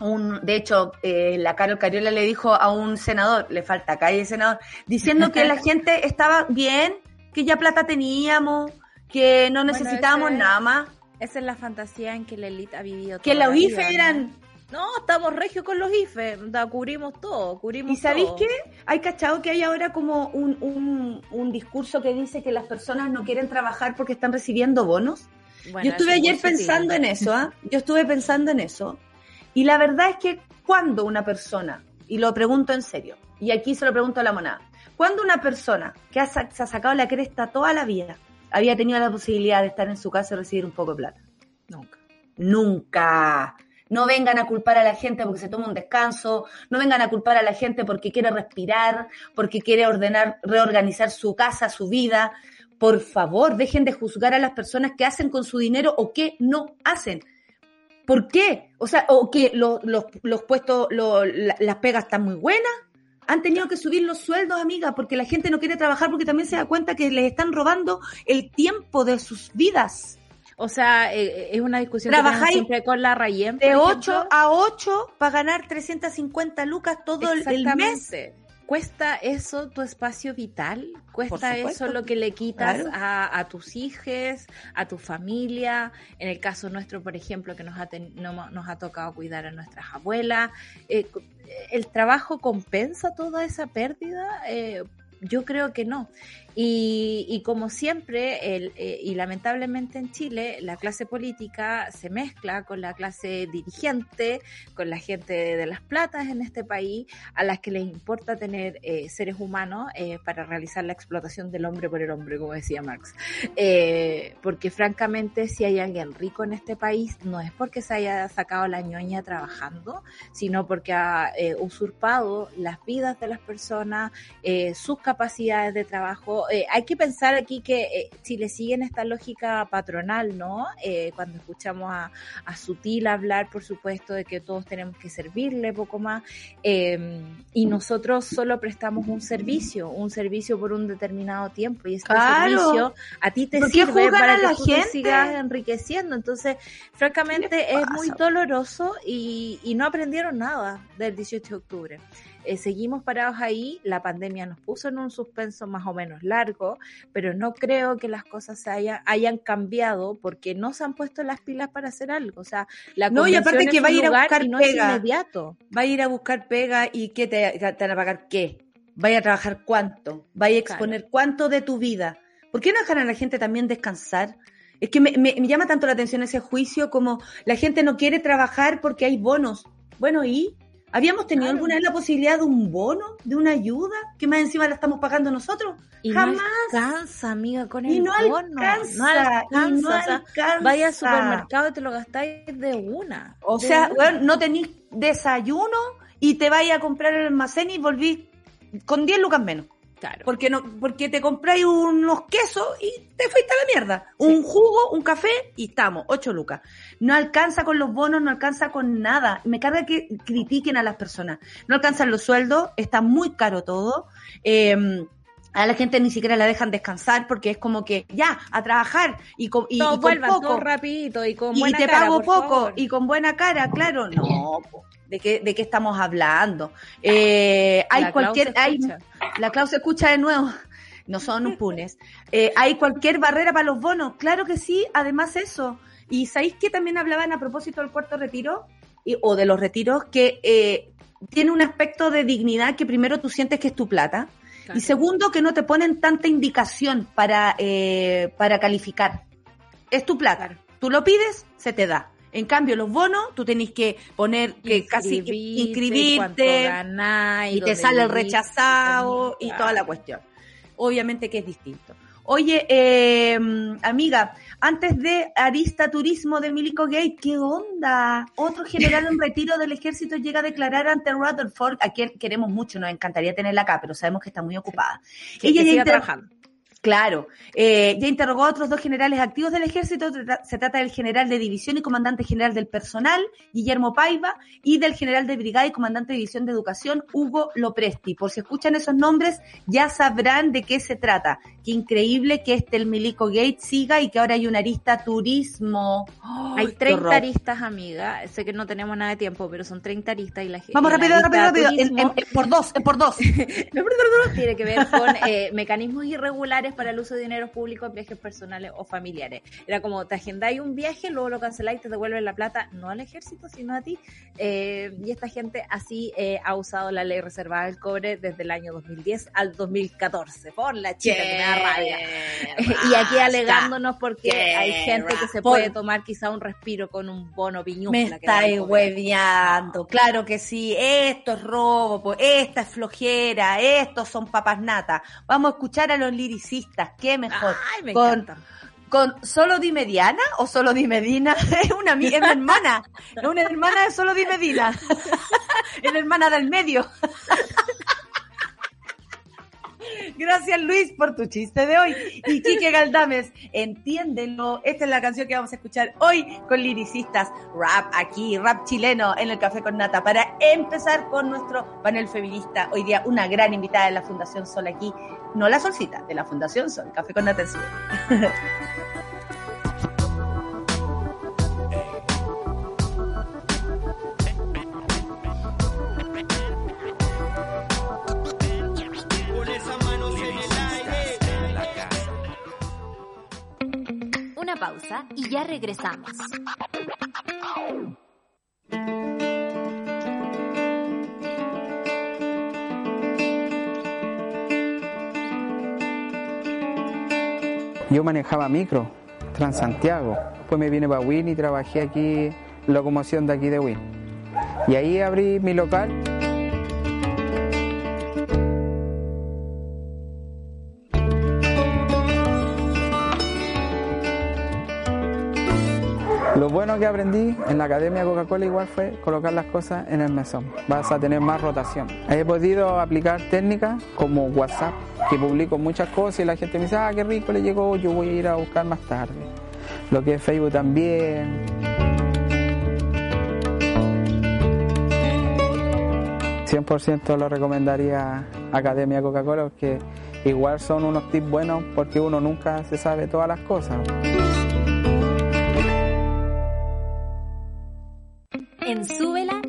un, de hecho, eh, la Carol Cariola le dijo a un senador, le falta calle senador, diciendo que la *laughs* gente estaba bien, que ya plata teníamos, que no Bueno, necesitábamos ese- nada más, Esa es la fantasía en que la élite ha vivido que la ¿no? eran... No, estamos regios con los IFE, da, cubrimos todo, cubrimos ¿Y sabéis qué? Hay cachado que hay ahora como un, un, un discurso que dice que las personas no quieren trabajar porque están recibiendo bonos. Bueno, Yo estuve es ayer pensando en eso, ¿ah? Yo estuve pensando en eso. Y la verdad es que cuando una persona, y lo pregunto en serio, y aquí se lo pregunto a la monada, cuando una persona que ha se ha sacado la cresta toda la vida había tenido la posibilidad de estar en su casa y recibir un poco de plata? Nunca. Nunca. No vengan a culpar a la gente porque se toma un descanso, no vengan a culpar a la gente porque quiere respirar, porque quiere ordenar, reorganizar su casa, su vida. Por favor, dejen de juzgar a las personas que hacen con su dinero o que no hacen. ¿Por qué? O sea, o que lo- los, los puestos, las pegas están muy buenas. Han tenido que subir los sueldos, amiga, porque la gente no quiere trabajar porque también se da cuenta que les están robando el tiempo de sus vidas. O sea, eh, es una discusión que Trabajáis siempre con la Rayem. De ejemplo. 8 a 8 para ganar 350 lucas todo el- mes. ¿Cuesta eso tu espacio vital? ¿Cuesta eso lo que le quitas Claro. a, a tus hijos, a tu familia? En el caso nuestro, por ejemplo, que nos ha, ten- no- nos ha tocado cuidar a nuestras abuelas. eh, cu- ¿El trabajo compensa toda esa pérdida? Eh, yo creo que no. Y, y como siempre, el, eh, y lamentablemente en Chile, la clase política se mezcla con la clase dirigente, con la gente de las platas en este país, a las que les importa tener eh, seres humanos eh, para realizar la explotación del hombre por el hombre, como decía Marx. Eh, porque francamente, si hay alguien rico en este país, no es porque se haya sacado la ñoña trabajando, sino porque ha usurpado las vidas de las personas, sus capacidades de trabajo. Eh, hay que pensar aquí que eh, Chile sigue en esta lógica patronal, ¿no? Eh, cuando escuchamos a, a Sutil hablar, por supuesto, de que todos tenemos que servirle poco más, eh, y nosotros solo prestamos un servicio, un servicio por un determinado tiempo, y este Claro. servicio a ti te ¿Por qué sirve para que la tú te gente? sigas enriqueciendo. Entonces, francamente, ¿Qué les es muy doloroso y, y no aprendieron nada del 18 de octubre. Eh, seguimos parados ahí, la pandemia nos puso en un suspenso más o menos largo, pero no creo que las cosas se haya- hayan cambiado porque no se han puesto las pilas para hacer algo. O sea, la No, y aparte convención que es va a ir a buscar no pega. es inmediato. Va a ir a buscar pega y ¿qué te, te van a pagar qué? ¿Vaya a trabajar cuánto? ¿Vaya a exponer cuánto de tu vida? ¿Por qué no dejan a la gente también descansar? Es que me, me- me llama tanto la atención ese juicio como la gente no quiere trabajar porque hay bonos. Bueno, ¿y? ¿Habíamos tenido Claro. alguna vez la posibilidad de un bono, de una ayuda, que más encima la estamos pagando nosotros? Y Jamás. no alcanza, amiga, con el Y no bono. alcanza, no alcanza. y no o sea, alcanza. vaya al supermercado y te lo gastáis de una. O de sea, una. weón, no tenís desayuno y te vayas a comprar el almacén y volví con 10 lucas menos. Claro. Porque, no, porque te compráis unos quesos y te fuiste a la mierda. Un jugo, un café y estamos, 8 lucas. No alcanza con los bonos, no alcanza con nada. Me carga que critiquen a las personas. No alcanzan los sueldos, está muy caro todo. Eh, a la gente ni siquiera la dejan descansar porque es como que ya, a trabajar y con, y, y Todos con vuelvan, poco. rapidito y con y buena te cara, pago por poco favor. y con buena cara, claro, no. po. ¿De qué, ¿De qué estamos hablando? Eh, hay La cualquier, hay, la Clau se escucha de nuevo. *laughs* No son punes. Eh, hay cualquier barrera para los bonos. Claro que sí, además eso. Y sabéis que también hablaban a propósito del cuarto retiro y- o de los retiros que eh, tiene un aspecto de dignidad que primero tú sientes que es tu plata Claro. y segundo que no te ponen tanta indicación para, eh, para calificar. Es tu plata. Tú lo pides, se te da. En cambio, los bonos, tú tenés que poner que casi Inscribirte, ganás, y te sale el rechazado y toda la cuestión. Obviamente que es distinto. Oye, eh, amiga, antes de Arista Turismo de Milico Gate, ¿qué onda? Otro general en retiro del ejército llega a declarar ante Rutherford, a quien queremos mucho, nos encantaría tenerla acá, pero sabemos que está muy ocupada. Ella que siga trabajando. Claro, eh, ya interrogó a otros dos generales activos del ejército. Se trata del general de división y comandante general del personal, Guillermo Paiva, y del general de brigada y comandante de división de educación, Hugo Lopresti. Por si escuchan esos nombres, ya sabrán de qué se trata. Qué increíble que este el Milico Gate siga y que ahora hay una arista turismo. Hay Ay, qué 30 horror. aristas, amiga. Sé que no tenemos nada de tiempo, pero son 30 aristas y la gente. Vamos rápido, rápido, rápido. En- en- en- por dos, por dos. *laughs* tiene que ver con eh, mecanismos irregulares para el uso de dineros públicos en viajes personales o familiares. Era como te agendáis un viaje, luego lo canceláis, te devuelven la plata, no al ejército, sino a ti. Eh, y esta gente así eh, ha usado la ley reservada del cobre desde el año 2010 al 2014. Por la chica que me da rabia. *laughs* y aquí alegándonos porque hay gente que se puede tomar quizá un respiro con un bono piñufla. Me estáis hueveando, claro que sí, esto es robo, pues, esta es flojera, estos son papas natas. Vamos a escuchar a los liricistas, qué mejor. Ay, me con, encanta. con solo di Mediana o solo di Medina, *laughs* es una es mi hermana, es una hermana de solo di Medina, *laughs* es la hermana del medio. *laughs* Gracias Luis por tu chiste de hoy. Y Quique Galdames, entiéndelo. Esta es la canción que vamos a escuchar hoy con liricistas. Rap aquí, rap chileno en el Café con Nata. Para empezar con nuestro panel feminista. Hoy día una gran invitada de la Fundación Sol aquí. No la Solcita, de la Fundación Sol. Café con Nata en Ciudad. Una pausa y ya regresamos. Yo manejaba micro, Transantiago. Después me vine para Win y trabajé aquí, locomoción de aquí de Win. Y ahí abrí mi local. Lo bueno que aprendí en la Academia Coca-Cola igual fue colocar las cosas en el mesón. Vas a tener más rotación. He podido aplicar técnicas como WhatsApp, que publico muchas cosas y la gente me dice, ah, qué rico le llegó, yo voy a ir a buscar más tarde. Lo que es Facebook también. 100% lo recomendaría Academia Coca-Cola porque igual son unos tips buenos porque uno nunca se sabe todas las cosas.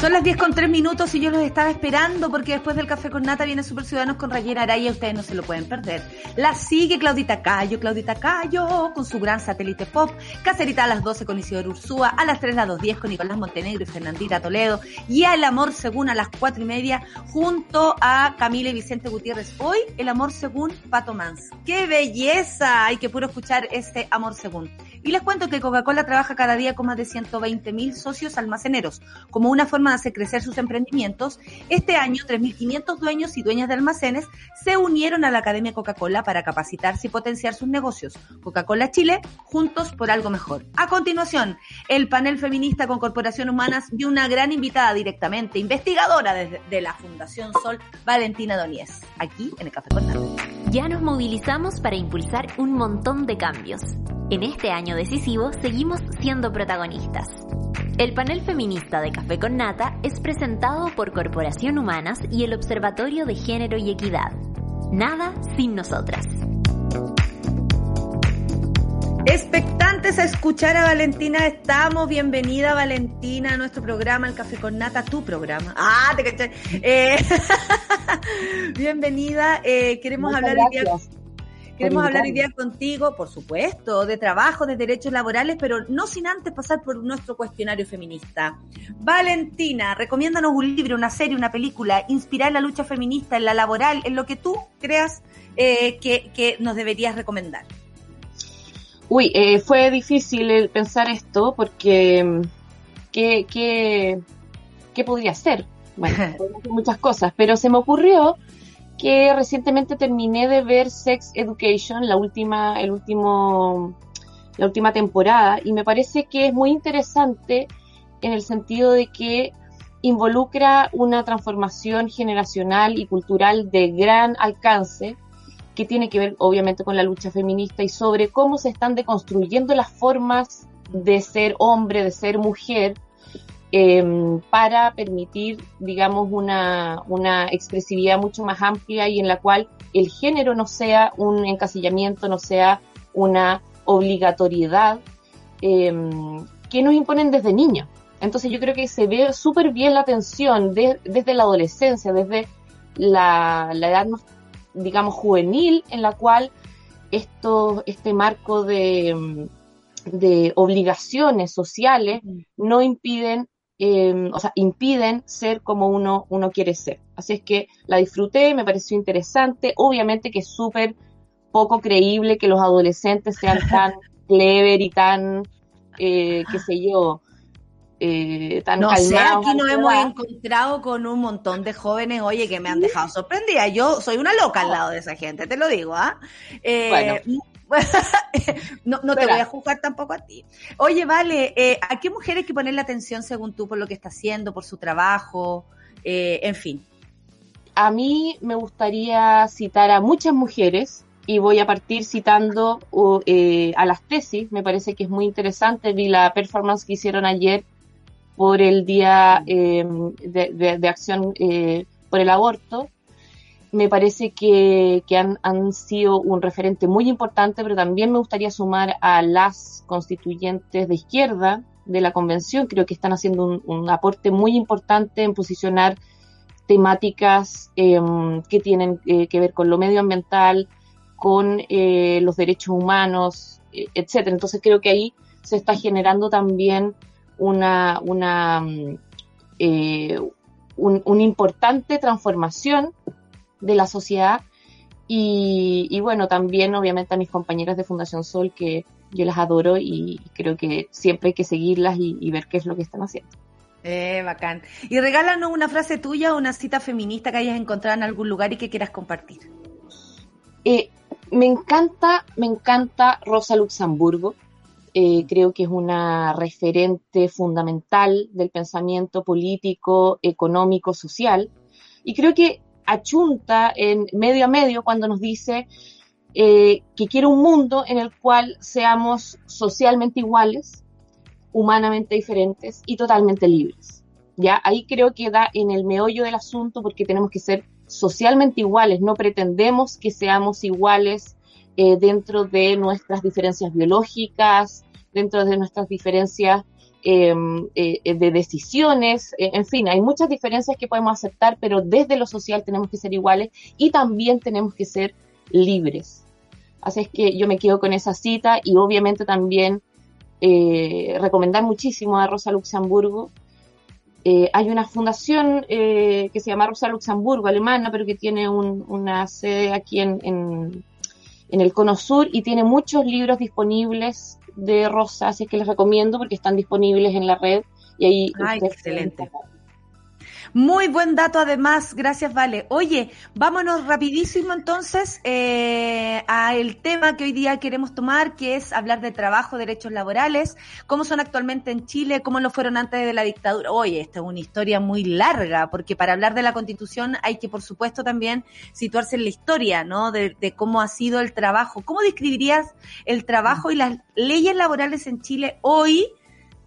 Son las 10 con 3 minutos y yo los estaba esperando porque después del café con nata viene Super Ciudadanos con Rayena Araya, ustedes no se lo pueden perder. La sigue Claudita Cayo, Claudita Cayo con su gran satélite pop, Cacerita a las 12 con Isidoro Ursúa, a las 3 a las 2.10 con Nicolás Montenegro y Fernandita Toledo y a El Amor Según a las 4 y media junto a Camila y Vicente Gutiérrez. Hoy El Amor Según Pato Mans. ¡Qué belleza! Hay que puro escuchar este Amor Según. Y les cuento que Coca-Cola trabaja cada día con más de 120 mil socios almaceneros. Como una forma de hacer crecer sus emprendimientos, este año 3.500 dueños y dueñas de almacenes se unieron a la Academia Coca-Cola para capacitarse y potenciar sus negocios. Coca-Cola Chile, juntos por algo mejor. A continuación, el panel feminista con Corporación Humanas dio una gran invitada directamente, investigadora de, de la Fundación Sol, Valentina Doniez, aquí en el Café con. Ya nos movilizamos para impulsar un montón de cambios. En este año decisivo seguimos siendo protagonistas. El panel feminista de Café con Nata es presentado por Corporación Humanas y el Observatorio de Género y Equidad. Nada sin nosotras. Expectantes a escuchar a Valentina, estamos. Bienvenida, Valentina, a nuestro programa, el Café con Nata, tu programa. Ah, te caché. Eh, *laughs* bienvenida. Eh, queremos Muchas hablar hoy día, gracias queremos hablar hoy día contigo, por supuesto, de trabajo, de derechos laborales, pero no sin antes pasar por nuestro cuestionario feminista. Valentina, recomiéndanos un libro, una serie, una película, inspirar la lucha feminista en la laboral, en lo que tú creas eh, que, que nos deberías recomendar. Uy, eh, fue difícil el pensar esto porque mm, ¿qué, qué, qué podría ser? Bueno, *laughs* muchas cosas, pero se me ocurrió que recientemente terminé de ver Sex Education, la última, el último, la última temporada, y me parece que es muy interesante en el sentido de que involucra una transformación generacional y cultural de gran alcance que tiene que ver obviamente con la lucha feminista y sobre cómo se están deconstruyendo las formas de ser hombre, de ser mujer, eh, para permitir, digamos, una, una expresividad mucho más amplia y en la cual el género no sea un encasillamiento, no sea una obligatoriedad eh, que nos imponen desde niños. Entonces yo creo que se ve súper bien la tensión de- desde la adolescencia, desde la, la edad más, digamos, juvenil, en la cual esto, este marco de, mm, de obligaciones sociales no impiden, eh, o sea, impiden ser como uno, uno quiere ser. Así es que la disfruté, me pareció interesante, obviamente que es súper poco creíble que los adolescentes sean *laughs* tan clever y tan, eh, qué sé yo, eh, tan No sé, aquí nos hemos encontrado con un montón de jóvenes, oye, que me han dejado sorprendida. Yo soy una loca al lado de esa gente, te lo digo, ¿ah? Eh, *laughs* no, no te voy a juzgar tampoco a ti. Oye, vale, eh, ¿a qué mujer hay que ponerle atención según tú por lo que está haciendo, por su trabajo, eh, en fin? a mí me gustaría citar a muchas mujeres y voy a partir citando uh, eh, a las tesis. Me parece que es muy interesante. Vi la performance que hicieron ayer por el Día eh, de, de- de Acción eh, por el Aborto. Me parece que, que han, han sido un referente muy importante, pero también me gustaría sumar a las constituyentes de izquierda de la convención. Creo que están haciendo un, aporte muy importante en posicionar temáticas eh, que tienen eh, que ver con lo medioambiental, con eh, los derechos humanos, eh, etcétera. Entonces creo que ahí se está generando también una, una mm, eh, un- una importante transformación de la sociedad y, y bueno, también obviamente a mis compañeras de Fundación Sol que yo las adoro y creo que siempre hay que seguirlas y, y ver qué es lo que están haciendo. Eh, bacán. Y regálanos una frase tuya o una cita feminista que hayas encontrado en algún lugar y que quieras compartir. Eh, me encanta, me encanta Rosa Luxemburgo. Eh, creo que es una referente fundamental del pensamiento político, económico, social. Y creo que achunta en medio a medio cuando nos dice eh, que quiere un mundo en el cual seamos socialmente iguales, humanamente diferentes y totalmente libres. Ya ahí creo que da en el meollo del asunto porque tenemos que ser socialmente iguales, no pretendemos que seamos iguales eh, dentro de nuestras diferencias biológicas, dentro de nuestras diferencias eh, eh, de decisiones, eh, en fin, hay muchas diferencias que podemos aceptar, pero desde lo social tenemos que ser iguales y también tenemos que ser libres. Así es que yo me quedo con esa cita y obviamente también recomendar muchísimo a Rosa Luxemburgo. Hay una fundación que se llama Rosa Luxemburgo, alemana, pero que tiene un- una sede aquí en, en, en el Cono Sur y tiene muchos libros disponibles de Rosa, así que les recomiendo porque están disponibles en la red y ahí Ay, excelente. pueden. Muy buen dato además, gracias Vale. Oye, vámonos rapidísimo entonces eh, a el tema que hoy día queremos tomar, que es hablar de trabajo, derechos laborales, cómo son actualmente en Chile, cómo lo fueron antes de la dictadura. Oye, esta es una historia muy larga, porque para hablar de la constitución hay que, por supuesto, también situarse en la historia, ¿no? De, de cómo ha sido el trabajo. ¿Cómo describirías el trabajo y las leyes laborales en Chile hoy,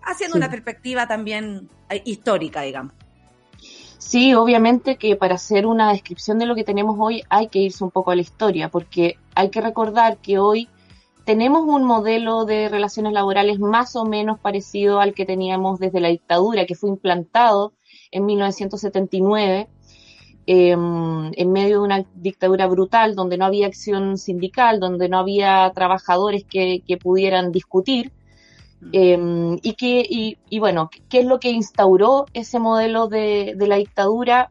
haciendo Sí. una perspectiva también eh, histórica, digamos? Sí, obviamente que para hacer una descripción de lo que tenemos hoy hay que irse un poco a la historia, porque hay que recordar que hoy tenemos un modelo de relaciones laborales más o menos parecido al que teníamos desde la dictadura, que fue implantado en 1979, eh, en medio de una dictadura brutal, donde no había acción sindical, donde no había trabajadores que pudieran discutir. Eh, y, que, y, y bueno, ¿qué es lo que instauró ese modelo de, de la dictadura?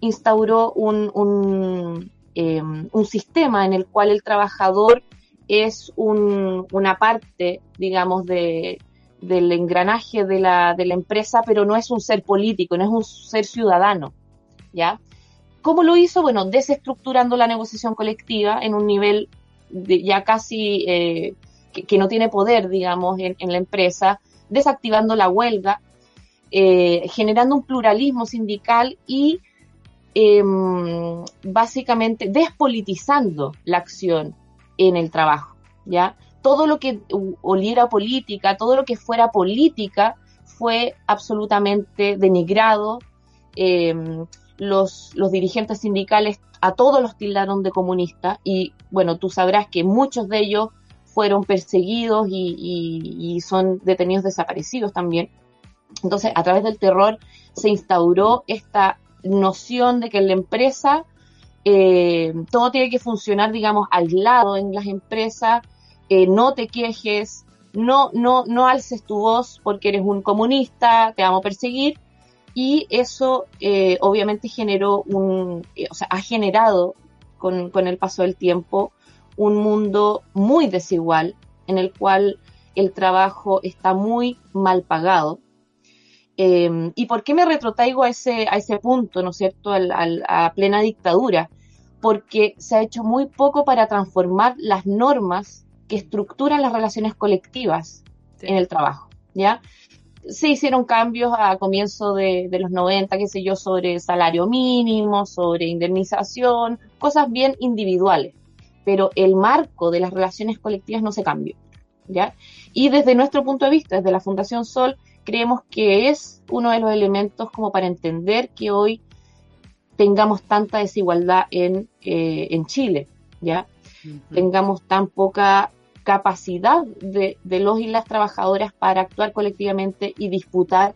Instauró un, un, eh, un sistema en el cual el trabajador es un, una parte, digamos, de, del engranaje de la, de la empresa, pero no es un ser político, no es un ser ciudadano, ¿ya? ¿Cómo lo hizo? Bueno, desestructurando la negociación colectiva en un nivel de ya casi eh, que, no tiene poder, digamos, en, en la empresa, desactivando la huelga, eh, generando un pluralismo sindical y eh, básicamente despolitizando la acción en el trabajo, ¿ya? Todo lo que oliera política, todo lo que fuera política fue absolutamente denigrado. Eh, los, los dirigentes sindicales a todos los tildaron de comunistas y bueno, tú sabrás que muchos de ellos fueron perseguidos y, son detenidos desaparecidos también. Entonces, a través del terror se instauró esta noción de que en la empresa eh, todo tiene que funcionar, digamos, aislado en las empresas, eh, no te quejes, no, no, no alces tu voz porque eres un comunista, te vamos a perseguir. Y eso eh, obviamente generó un, o sea, ha generado con, con el paso del tiempo un mundo muy desigual en el cual el trabajo está muy mal pagado. Eh, ¿Y por qué me retrotraigo a ese, a ese punto, ¿no es cierto?, al, al, a plena dictadura. Porque se ha hecho muy poco para transformar las normas que estructuran las relaciones colectivas sí. en el trabajo, ¿ya? Se hicieron cambios a comienzo de, de, los 90, qué sé yo, sobre salario mínimo, sobre indemnización, cosas bien individuales pero el marco de las relaciones colectivas no se cambió. ¿ya? Y desde nuestro punto de vista, desde la Fundación Sol, creemos que es uno de los elementos como para entender que hoy tengamos tanta desigualdad en, eh, en Chile, ¿ya? Uh -huh. Tengamos tan poca capacidad de, de, los y las trabajadoras para actuar colectivamente y disputar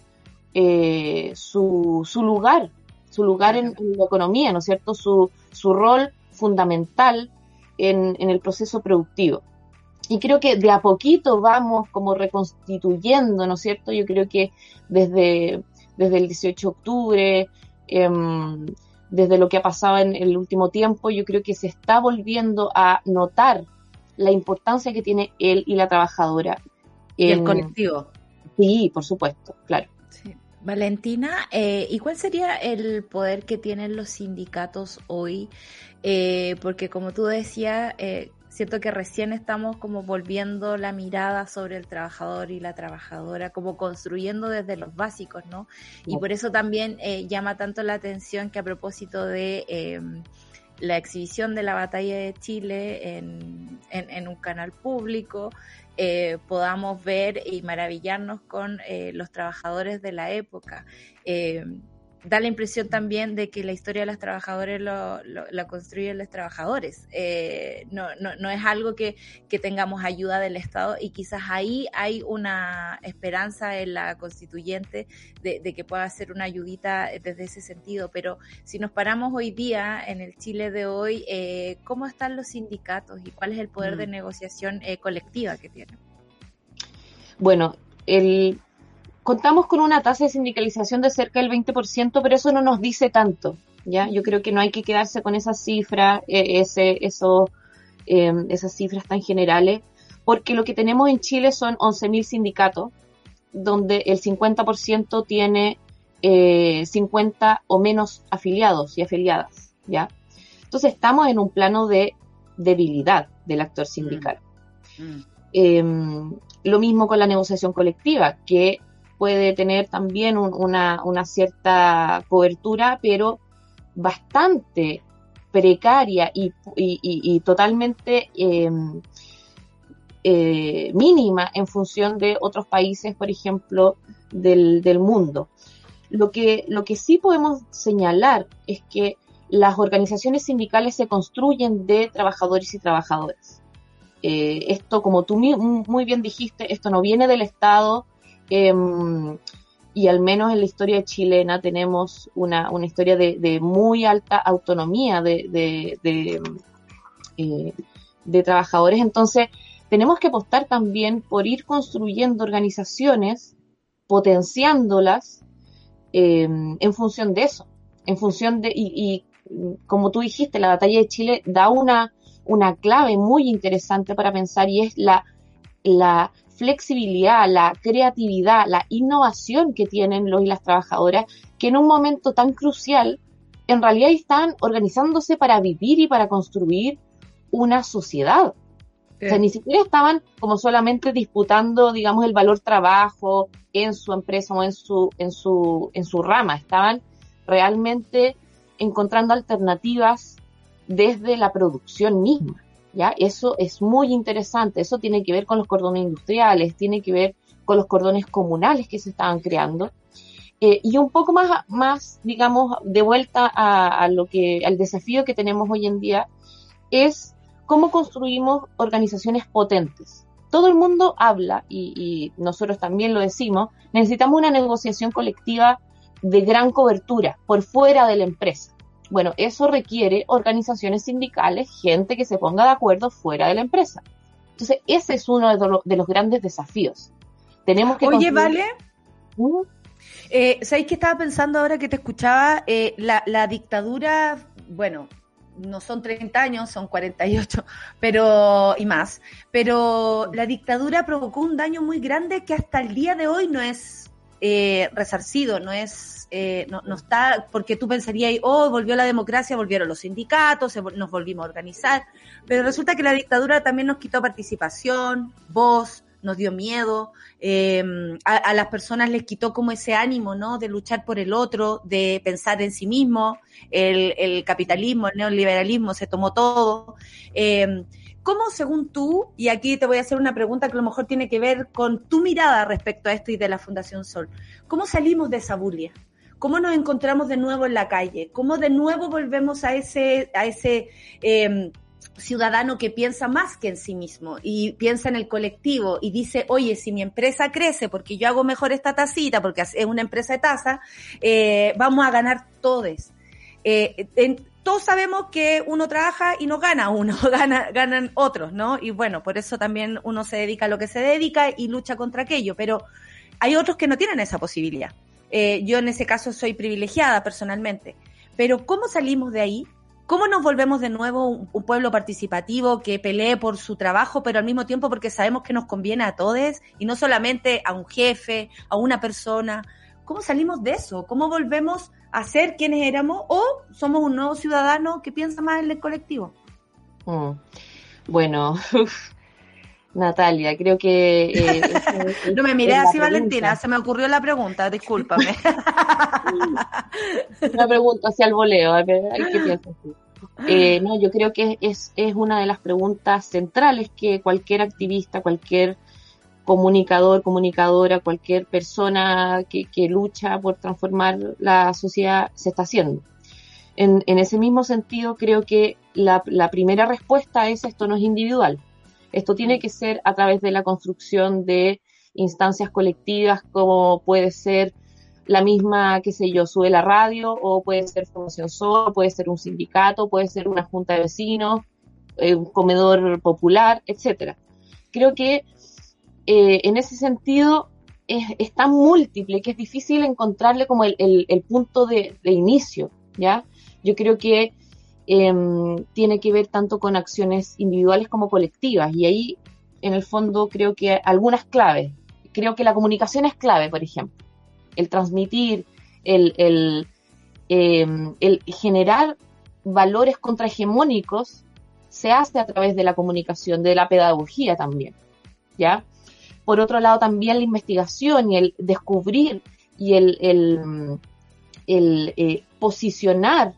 eh, su, su, lugar, su lugar en, en, la economía, ¿no es cierto? Su, su rol fundamental en, en, el proceso productivo. Y creo que de a poquito vamos como reconstituyendo, ¿no es cierto? Yo creo que desde, desde el 18 de octubre, eh, desde lo que ha pasado en el último tiempo, yo creo que se está volviendo a notar la importancia que tiene él y la trabajadora. En, y el colectivo. Sí, por supuesto, claro. Sí. Valentina, eh, ¿y cuál sería el poder que tienen los sindicatos hoy? Eh, porque como tú decías, eh, siento que recién estamos como volviendo la mirada sobre el trabajador y la trabajadora, como construyendo desde los básicos, ¿no? Y por eso también eh, llama tanto la atención que a propósito de em, la exhibición de la batalla de Chile en, un canal público, eh, podamos ver y maravillarnos con eh, los trabajadores de la época. Da la impresión también de que la historia de los trabajadores lo, lo- la construyen los trabajadores. Eh, no, no, no es algo que, que tengamos ayuda del Estado y quizás ahí hay una esperanza en la constituyente de, de que pueda ser una ayudita desde ese sentido. Pero si nos paramos hoy día en el Chile de hoy, eh, ¿cómo están los sindicatos y cuál es el poder Mm. de negociación eh, colectiva que tienen? Bueno, el, contamos con una tasa de sindicalización de cerca del 20%, pero eso no nos dice tanto, ¿ya? Yo creo que no hay que quedarse con esas cifras, eh, ese, eso, eh, esas cifras tan generales, porque lo que tenemos en Chile son 11.000 sindicatos, donde el 50% tiene eh, 50 o menos afiliados y afiliadas, ¿ya? Entonces estamos en un plano de debilidad del actor sindical. Mm. Eh, lo mismo con la negociación colectiva, que puede tener también un- una, cierta cobertura, pero bastante precaria y, totalmente eh, eh, mínima en función de otros países, por ejemplo, del, mundo. Lo que, lo que sí podemos señalar es que las organizaciones sindicales se construyen de trabajadores y trabajadoras. Eh, esto, como tú muy bien dijiste, esto no viene del Estado em, y al menos en la historia chilena tenemos una, una historia de, muy alta autonomía de, de, eh, de trabajadores. Entonces, tenemos que apostar también por ir construyendo organizaciones, potenciándolas eh, en función de eso, en función de, y, y, como tú dijiste, la batalla de Chile da una, una clave muy interesante para pensar y es la, la flexibilidad, la creatividad, la innovación que tienen los y las trabajadoras, que en un momento tan crucial, en realidad están organizándose para vivir y para construir una sociedad. O sea, ni siquiera estaban como solamente disputando, digamos, el valor trabajo en su empresa o en su, en su, en su rama. Estaban realmente encontrando alternativas desde la producción misma. ¿Ya? Eso es muy interesante. Eso tiene que ver con los cordones industriales, tiene que ver con los cordones comunales que se estaban creando. Eh, y un poco más, más, digamos, de vuelta a, lo que, al desafío que tenemos hoy en día, es cómo construimos organizaciones potentes. Todo el mundo habla, y nosotros también lo decimos, necesitamos una negociación colectiva de gran cobertura por fuera de la empresa. Bueno, eso requiere organizaciones sindicales, gente que se ponga de acuerdo fuera de la empresa. Entonces, ese es uno de, lo- de los grandes desafíos. Tenemos que Oye, construir- Vale, ¿Mm? eh, ¿sabéis que estaba pensando ahora que te escuchaba? Eh, la, la dictadura, bueno, no son 30 años, son 48, pero, y más, pero la dictadura provocó un daño muy grande que hasta el día de hoy no es eh, resarcido, no es, eh, no, está, porque tú pensarías, oh, volvió la democracia, volvieron los sindicatos, nos volvimos a organizar, pero resulta que la dictadura también nos quitó participación, voz, nos dio miedo, eh, a, las personas les quitó como ese ánimo, ¿no? De luchar por el otro, de pensar en sí mismo, el, el capitalismo, el neoliberalismo se tomó todo. Eh, ¿Cómo, según tú, y aquí te voy a hacer una pregunta que a lo mejor tiene que ver con tu mirada respecto a esto y de la Fundación Sol, ¿cómo salimos de esa bulia? ¿Cómo nos encontramos de nuevo en la calle? ¿Cómo de nuevo volvemos a ese, a ese eh, ciudadano que piensa más que en sí mismo y piensa en el colectivo y dice, oye, si mi empresa crece porque yo hago mejor esta tacita, porque es una empresa de taza, eh, vamos a ganar todos. Eh, todos sabemos que uno trabaja y no gana uno, *laughs* gana, ganan otros, ¿no? Y bueno, por eso también uno se dedica a lo que se dedica y lucha contra aquello, pero hay otros que no tienen esa posibilidad. Eh, yo en ese caso soy privilegiada personalmente, pero ¿cómo salimos de ahí? ¿Cómo nos volvemos de nuevo un, un pueblo participativo que pelee por su trabajo, pero al mismo tiempo porque sabemos que nos conviene a todos y no solamente a un jefe, a una persona? ¿Cómo salimos de eso? ¿Cómo volvemos a ser quienes éramos o somos un nuevo ciudadano que piensa más en el colectivo? Mm. Bueno, *laughs* Natalia, creo que... eh, *laughs* es- No me miré así. Valentina, se me ocurrió la pregunta, discúlpame. *laughs* Una pregunta hacia el voleo, a ver, ay, ¿qué piensas tú? Eh, no, yo creo que es, es una de las preguntas centrales que cualquier activista, cualquier comunicador, comunicadora, cualquier persona que, que lucha por transformar la sociedad se está haciendo. En, en ese mismo sentido, creo que la, la primera respuesta es esto no es individual. Esto tiene que ser a través de la construcción de instancias colectivas como puede ser la misma, qué sé yo, sube la radio o puede ser Formación Sol, puede ser un sindicato, puede ser una junta de vecinos, eh, un comedor popular, etcétera. Creo que eh, en ese sentido es, es, tan múltiple que es difícil encontrarle como el, punto de, inicio, ¿ya? Yo creo que eh, tiene que ver tanto con acciones individuales como colectivas y ahí, en el fondo, creo que algunas claves. Creo que la comunicación es clave, por ejemplo. El transmitir, el, el, eh, el generar valores contrahegemónicos se hace a través de la comunicación, de la pedagogía también, ¿ya? Por otro lado, también la investigación y el descubrir y el, el, el eh, posicionar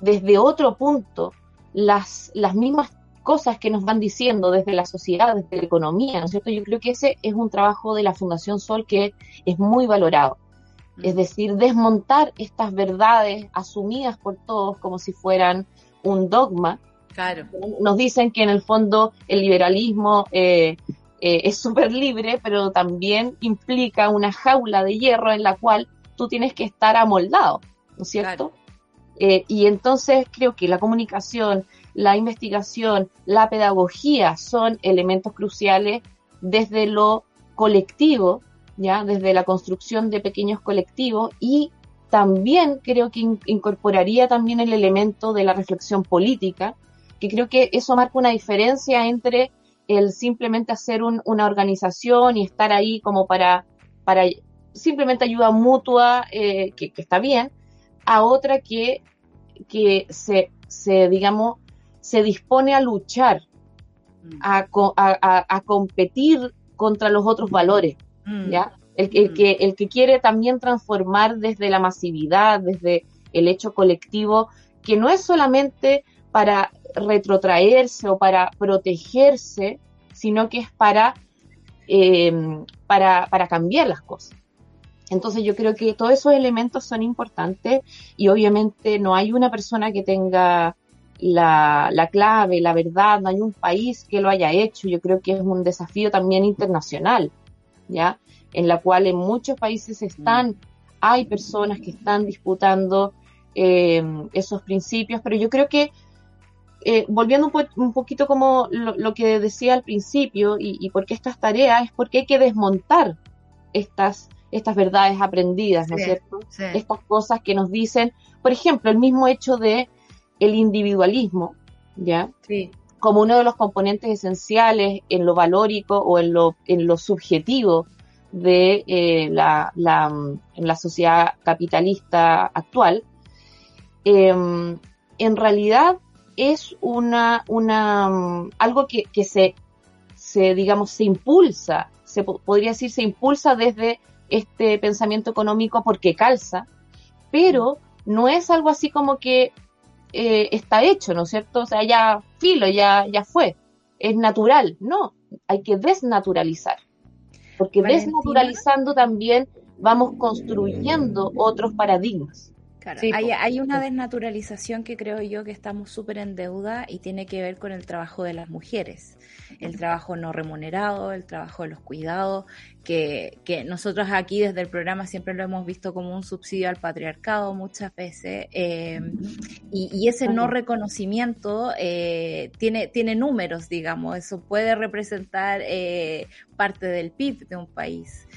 desde otro punto las, las mismas cosas que nos van diciendo desde la sociedad, desde la economía, ¿no es cierto? Yo creo que ese es un trabajo de la Fundación Sol que es muy valorado. Es decir, desmontar estas verdades asumidas por todos como si fueran un dogma. Claro. Nos dicen que en el fondo el liberalismo eh, eh, es súper libre, pero también implica una jaula de hierro en la cual tú tienes que estar amoldado, ¿no es cierto? Claro. Eh, y entonces creo que la comunicación, la investigación, la pedagogía son elementos cruciales desde lo colectivo, ya desde la construcción de pequeños colectivos y también creo que in incorporaría también el elemento de la reflexión política, que creo que eso marca una diferencia entre el simplemente hacer un, una organización y estar ahí como para, para simplemente ayuda mutua, eh, que, está bien, a otra que, que se, se, digamos, se dispone a luchar, a, a, a competir contra los otros valores, mm. ¿ya? El, el, que, el que quiere también transformar desde la masividad, desde el hecho colectivo, que no es solamente para retrotraerse o para protegerse, sino que es para, eh, para, para cambiar las cosas. Entonces yo creo que todos esos elementos son importantes y obviamente no hay una persona que tenga la, la, clave, la verdad, no hay un país que lo haya hecho. Yo creo que es un desafío también internacional, ¿ya? En la cual en muchos países están, hay personas que están disputando eh, esos principios, pero yo creo que eh, volviendo un, po un, poquito como lo, que decía al principio y, y por qué estas tareas, es porque hay que desmontar estas estas verdades aprendidas, ¿no es cierto? Sí. Estas cosas que nos dicen, por ejemplo, el mismo hecho de el individualismo, ¿ya? Sí. Como uno de los componentes esenciales en lo valórico o en lo, en lo subjetivo de eh, la, la, en la sociedad capitalista actual, eh, en realidad es una, una algo que, que se, se, digamos, se impulsa, se podría decir, se impulsa desde este pensamiento económico porque calza, pero no es algo así como que eh, está hecho, ¿no es cierto? O sea, ya filo, ya, ya fue, es natural, no, hay que desnaturalizar, porque Valentina. desnaturalizando también vamos construyendo otros paradigmas. Claro, sí, hay, hay, una desnaturalización que creo yo que estamos súper en deuda y tiene que ver con el trabajo de las mujeres, el trabajo no remunerado, el trabajo de los cuidados, que, que nosotros aquí desde el programa siempre lo hemos visto como un subsidio al patriarcado muchas veces eh, y, y, ese no reconocimiento eh, tiene, tiene números, digamos, eso puede representar eh, parte del PIB de un país.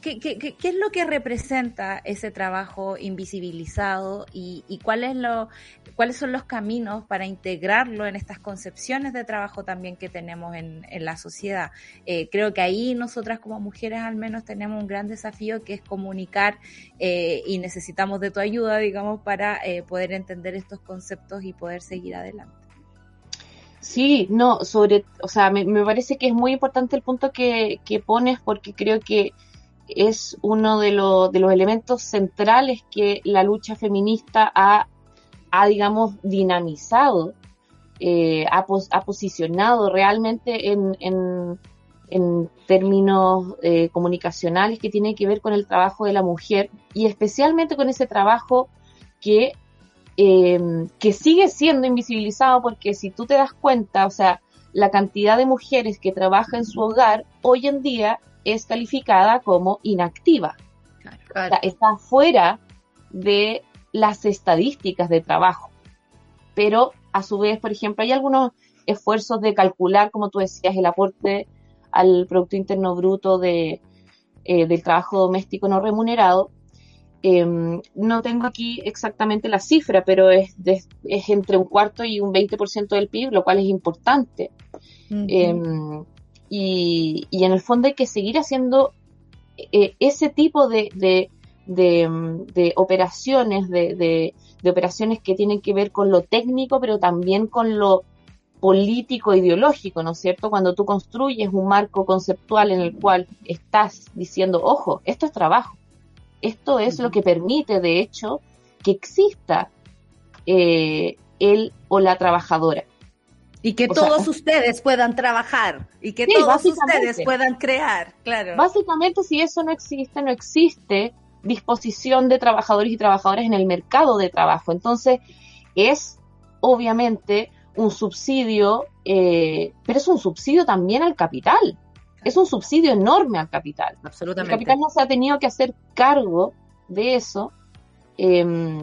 ¿Qué, qué, qué, qué, es lo que representa ese trabajo invisibilizado y, y cuál es lo, cuáles son los caminos para integrarlo en estas concepciones de trabajo también que tenemos en, en la sociedad? Eh, creo que ahí nosotras como mujeres al menos tenemos un gran desafío que es comunicar eh, y necesitamos de tu ayuda, digamos, para eh, poder entender estos conceptos y poder seguir adelante. Sí, no, sobre, o sea, me, me, parece que es muy importante el punto que, que pones porque creo que es uno de, lo, de, los elementos centrales que la lucha feminista ha, ha digamos, dinamizado, eh, ha, pos, ha, posicionado realmente en, en, en términos eh, comunicacionales que tienen que ver con el trabajo de la mujer y especialmente con ese trabajo que, eh, que sigue siendo invisibilizado porque si tú te das cuenta, o sea, la cantidad de mujeres que trabaja en su hogar hoy en día es calificada como inactiva. O sea, está fuera de las estadísticas de trabajo. Pero a su vez, por ejemplo, hay algunos esfuerzos de calcular, como tú decías, el aporte al Producto Interno Bruto de, eh, del trabajo doméstico no remunerado. Em, no tengo aquí exactamente la cifra, pero es, de- es entre un cuarto y un 20% del PIB, lo cual es importante. Em, y, y en el fondo hay que seguir haciendo eh, ese tipo de, de, de, mm, de operaciones, de, de- de operaciones que tienen que ver con lo técnico, pero también con lo político ideológico, ¿no es cierto? Cuando tú construyes un marco conceptual en el cual estás diciendo, ojo, esto es trabajo, esto es lo que permite, de hecho, que exista eh, él o la trabajadora. Y que O sea, todos ustedes puedan trabajar y que Sí, todos ustedes puedan crear, claro. Básicamente, si eso no existe, no existe disposición de trabajadores y trabajadoras en el mercado de trabajo. Entonces, es obviamente un subsidio, eh, pero es un subsidio también al capital. Es un subsidio enorme al capital. El Absolutamente. capital no se ha tenido que hacer cargo de eso eh,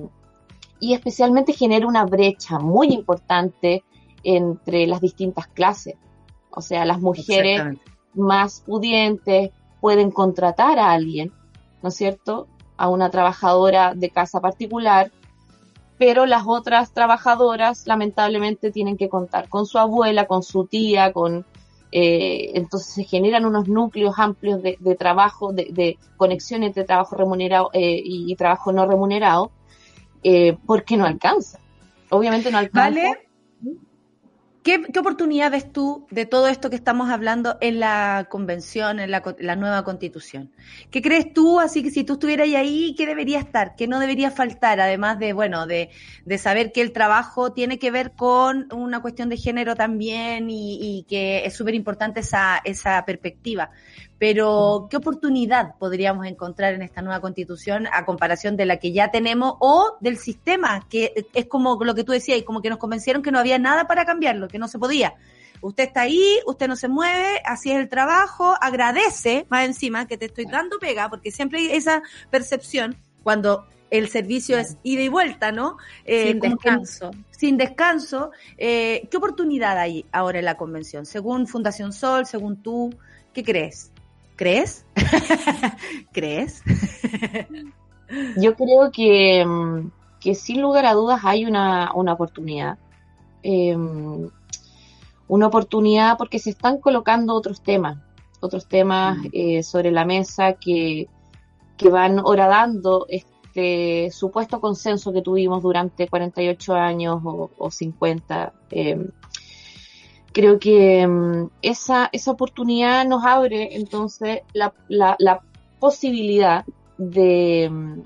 y especialmente genera una brecha muy importante entre las distintas clases. O sea, las mujeres más pudientes pueden contratar a alguien, ¿no es cierto? A una trabajadora de casa particular, pero las otras trabajadoras lamentablemente tienen que contar con su abuela, con su tía, con... eh, entonces se generan unos núcleos amplios de, de trabajo, de, de conexión entre trabajo remunerado eh, y, y trabajo no remunerado, eh, porque no alcanza. Obviamente no alcanza. ¿Vale? ¿Qué, qué oportunidad ves tú de todo esto que estamos hablando en la convención, en la, la nueva constitución? ¿Qué crees tú, así que si tú estuvieras ahí, qué debería estar, qué no debería faltar, además de, bueno, de, de saber que el trabajo tiene que ver con una cuestión de género también y, y que es súper importante esa, esa perspectiva? Pero, ¿qué oportunidad podríamos encontrar en esta nueva constitución a comparación de la que ya tenemos o del sistema, que es como lo que tú decías, y como que nos convencieron que no había nada para cambiarlo, que no se podía? Usted está ahí, usted no se mueve, así es el trabajo, agradece más encima que te estoy dando pega, porque siempre hay esa percepción cuando el servicio es ida y vuelta, ¿no? Eh, Sin que- descanso. sin descanso. Eh, ¿Qué oportunidad hay ahora en la convención? Según Fundación Sol, según tú, ¿qué crees? ¿Crees? *laughs* ¿Crees? Yo creo que, mm, que sin lugar a dudas hay una, una oportunidad. Eh, una oportunidad porque se están colocando otros temas, otros temas eh, sobre la mesa que, que van horadando este supuesto consenso que tuvimos durante 48 años o, o 50. eh, creo que mm, esa, esa oportunidad nos abre entonces la, la, posibilidad de, mm,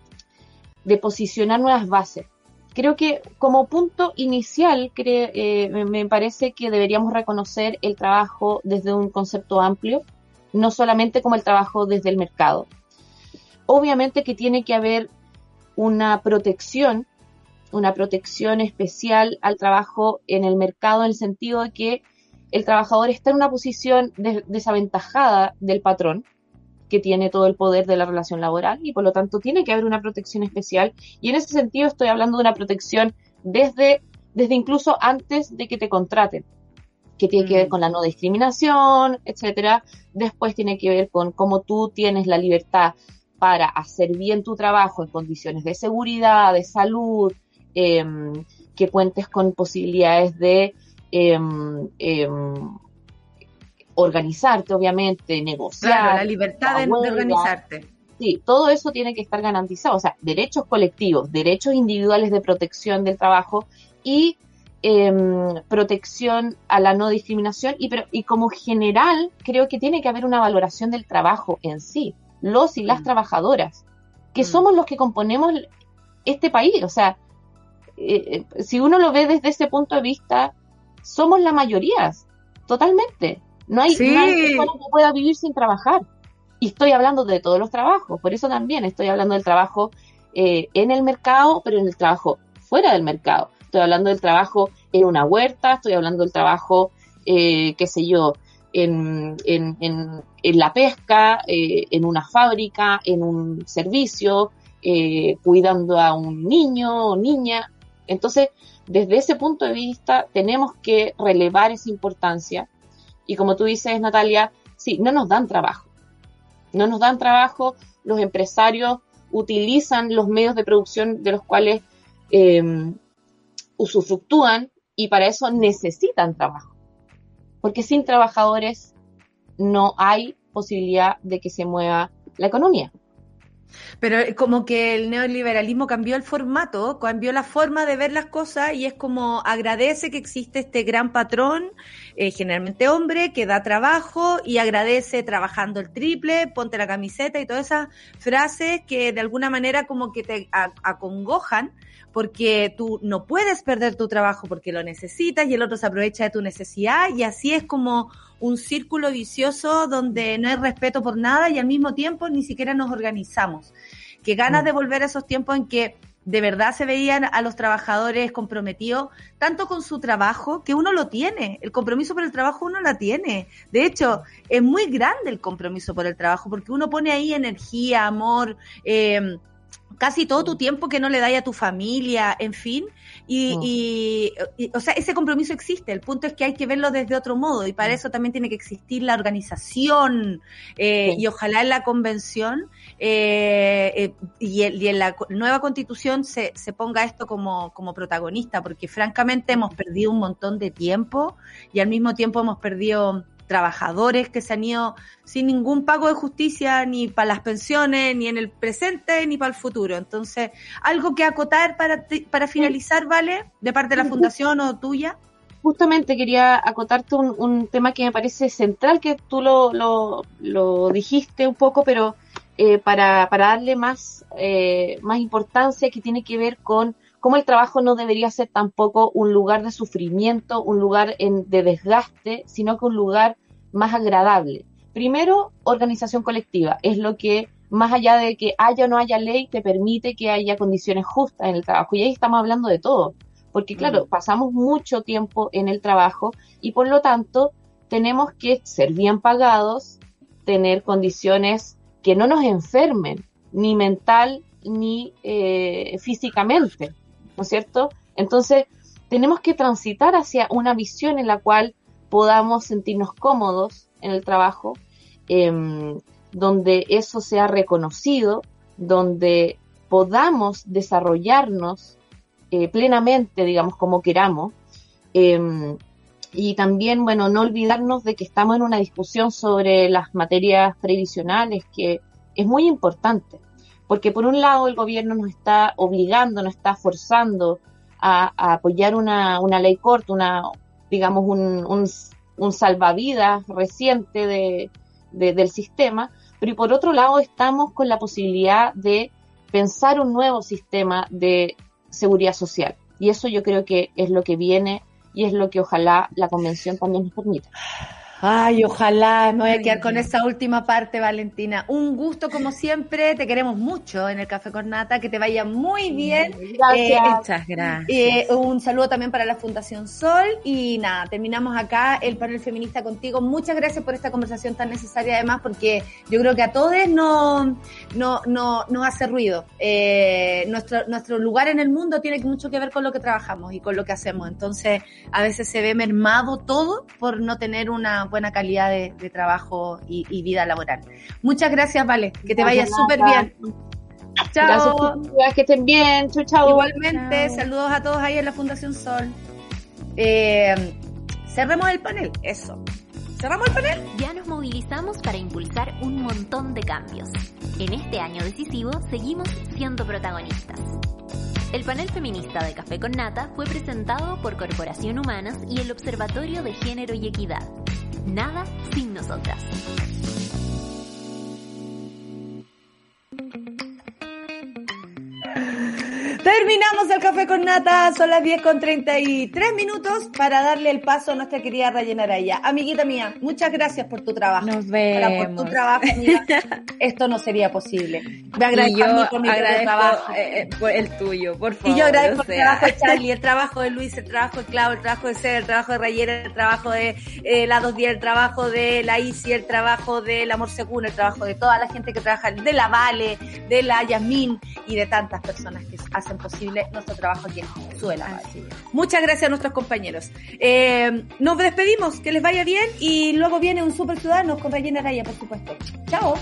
de posicionar nuevas bases. Creo que como punto inicial eh, me parece que deberíamos reconocer el trabajo desde un concepto amplio, no solamente como el trabajo desde el mercado. Obviamente que tiene que haber una protección, una protección especial al trabajo en el mercado en el sentido de que el trabajador está en una posición des- desaventajada del patrón, que tiene todo el poder de la relación laboral y por lo tanto tiene que haber una protección especial y en ese sentido estoy hablando de una protección desde, desde incluso antes de que te contraten que tiene que ver Mm. con la no discriminación, etcétera. Después tiene que ver con cómo tú tienes la libertad para hacer bien tu trabajo en condiciones de seguridad, de salud, em, que cuentes con posibilidades de em, em, organizarte, obviamente, negociar. Claro, la libertad de, organizarte. Sí, todo eso tiene que estar garantizado. O sea, derechos colectivos, derechos individuales de protección del trabajo y em, protección a la no discriminación. Y, pero, y como general, creo que tiene que haber una valoración del trabajo en sí, los y las Mm. trabajadoras, que Mm. somos los que componemos este país. O sea, eh, eh, si uno lo ve desde ese punto de vista, somos la mayoría, totalmente. No hay, Sí. no hay persona que pueda vivir sin trabajar. Y estoy hablando de todos los trabajos, por eso también estoy hablando del trabajo eh, en el mercado, pero en el trabajo fuera del mercado. Estoy hablando del trabajo en una huerta, estoy hablando del trabajo, eh, qué sé yo, en, en, en, en la pesca, eh, en una fábrica, en un servicio, eh, cuidando a un niño o niña. Entonces, desde ese punto de vista, tenemos que relevar esa importancia. Y como tú dices, Natalia, sí, no nos dan trabajo. No nos dan trabajo, los empresarios utilizan los medios de producción de los cuales eh, usufructúan y para eso necesitan trabajo. Porque sin trabajadores no hay posibilidad de que se mueva la economía. Pero eh, como que el neoliberalismo cambió el formato, cambió la forma de ver las cosas y es como agradece que existe este gran patrón, eh, generalmente hombre, que da trabajo y agradece trabajando el triple, ponte la camiseta y todas esas frases que de alguna manera como que te acongojan porque tú no puedes perder tu trabajo porque lo necesitas y el otro se aprovecha de tu necesidad y así es como un círculo vicioso donde no hay respeto por nada y al mismo tiempo ni siquiera nos organizamos. Que ganas de volver a esos tiempos en que de verdad se veían a los trabajadores comprometidos tanto con su trabajo que uno lo tiene, el compromiso por el trabajo uno la tiene. De hecho, es muy grande el compromiso por el trabajo porque uno pone ahí energía, amor, eh, casi todo tu tiempo que no le dais a tu familia, en fin, y, y- y, o sea, ese compromiso existe, el punto es que hay que verlo desde otro modo y para eso también tiene que existir la organización eh, y ojalá en la convención eh, eh, y, el- y en la nueva constitución se, se ponga esto como, como protagonista, porque francamente hemos perdido un montón de tiempo y al mismo tiempo hemos perdido trabajadores que se han ido sin ningún pago de justicia ni para las pensiones, ni en el presente, ni para el futuro. Entonces, algo que acotar para, ti- para finalizar, ¿vale? De parte de la fundación o tuya. Justamente quería acotarte un, un tema que me parece central, que tú lo, lo, lo dijiste un poco, pero eh, para, para darle más, eh, más importancia, que tiene que ver con cómo el trabajo no debería ser tampoco un lugar de sufrimiento, un lugar en- de desgaste, sino que un lugar más agradable. Primero, organización colectiva, es lo que más allá de que haya o no haya ley, te permite que haya condiciones justas en el trabajo. Y ahí estamos hablando de todo, porque claro, pasamos mucho tiempo en el trabajo y por lo tanto tenemos que ser bien pagados, tener condiciones que no nos enfermen, ni mental ni eh, físicamente, ¿no es cierto? Entonces, tenemos que transitar hacia una visión en la cual podamos sentirnos cómodos en el trabajo, em, donde eso sea reconocido, donde podamos desarrollarnos eh, plenamente, digamos, como queramos. em, y también, bueno, no olvidarnos de que estamos en una discusión sobre las materias previsionales, que es muy importante, porque por un lado el gobierno nos está obligando, nos está forzando a, apoyar una, una ley corta, una, digamos, un, un, un salvavidas reciente de- del sistema, pero y por otro lado estamos con la posibilidad de pensar un nuevo sistema de seguridad social. Y eso yo creo que es lo que viene y es lo que ojalá la convención también nos permita. Ay, ojalá me voy a quedar con esa última parte, Valentina. Un gusto como siempre, te queremos mucho en el Café con Nata, que te vaya muy bien. Gracias. Eh, Muchas gracias. Eh, un saludo también para la Fundación Sol y nada, terminamos acá el panel feminista contigo. Muchas gracias por esta conversación tan necesaria además porque yo creo que a todos no, no, no, nos hace ruido. Eh, nuestro, nuestro lugar en el mundo tiene mucho que ver con lo que trabajamos y con lo que hacemos. Entonces a veces se ve mermado todo por no tener una buena calidad de, de trabajo y, y vida laboral. Muchas gracias, Vale. Que te vaya Gracias, súper Nata. bien. Chao. Gracias, que estén bien. Chau, chau. Igualmente, saludos a todos ahí en la Fundación Sol. Eh, cerremos el panel, eso. ¿Cerramos el panel? Ya nos movilizamos para impulsar un montón de cambios. En este año decisivo seguimos siendo protagonistas. El panel feminista de Café con Nata fue presentado por Corporación Humanas y el Observatorio de Género y Equidad. Nada sin nosotras. ¡Terminamos! El café con nata, son las 10 con 33 minutos para darle el paso a nuestra querida Rayena Araya. Amiguita mía, muchas gracias por tu trabajo. Nos Ahora, por vemos. tu trabajo, *laughs* esto no sería posible. Me Y agradezco yo a mí por mi agradezco trabajo. eh, eh, por el tuyo, por favor. Y yo agradezco o el trabajo de Charlie, el trabajo de Luis, el trabajo de Clau, el trabajo de Ser, el trabajo de Rayera, el trabajo de eh, la dos días, el trabajo de la Isi, el trabajo del Amor Según, el trabajo de toda la gente que trabaja, de la Vale, de la Yasmín y de tantas personas que hacen posible nuestro trabajo aquí en. Muchas gracias a nuestros compañeros. Eh, nos despedimos, que les vaya bien y luego viene un Super Ciudadano con Rayena Araya, por supuesto. Chao.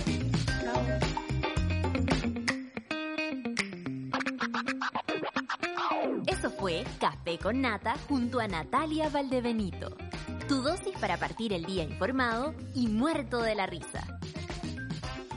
Eso fue Café con Nata junto a Natalia Valdebenito. Tu dosis para partir el día informado y muerto de la risa.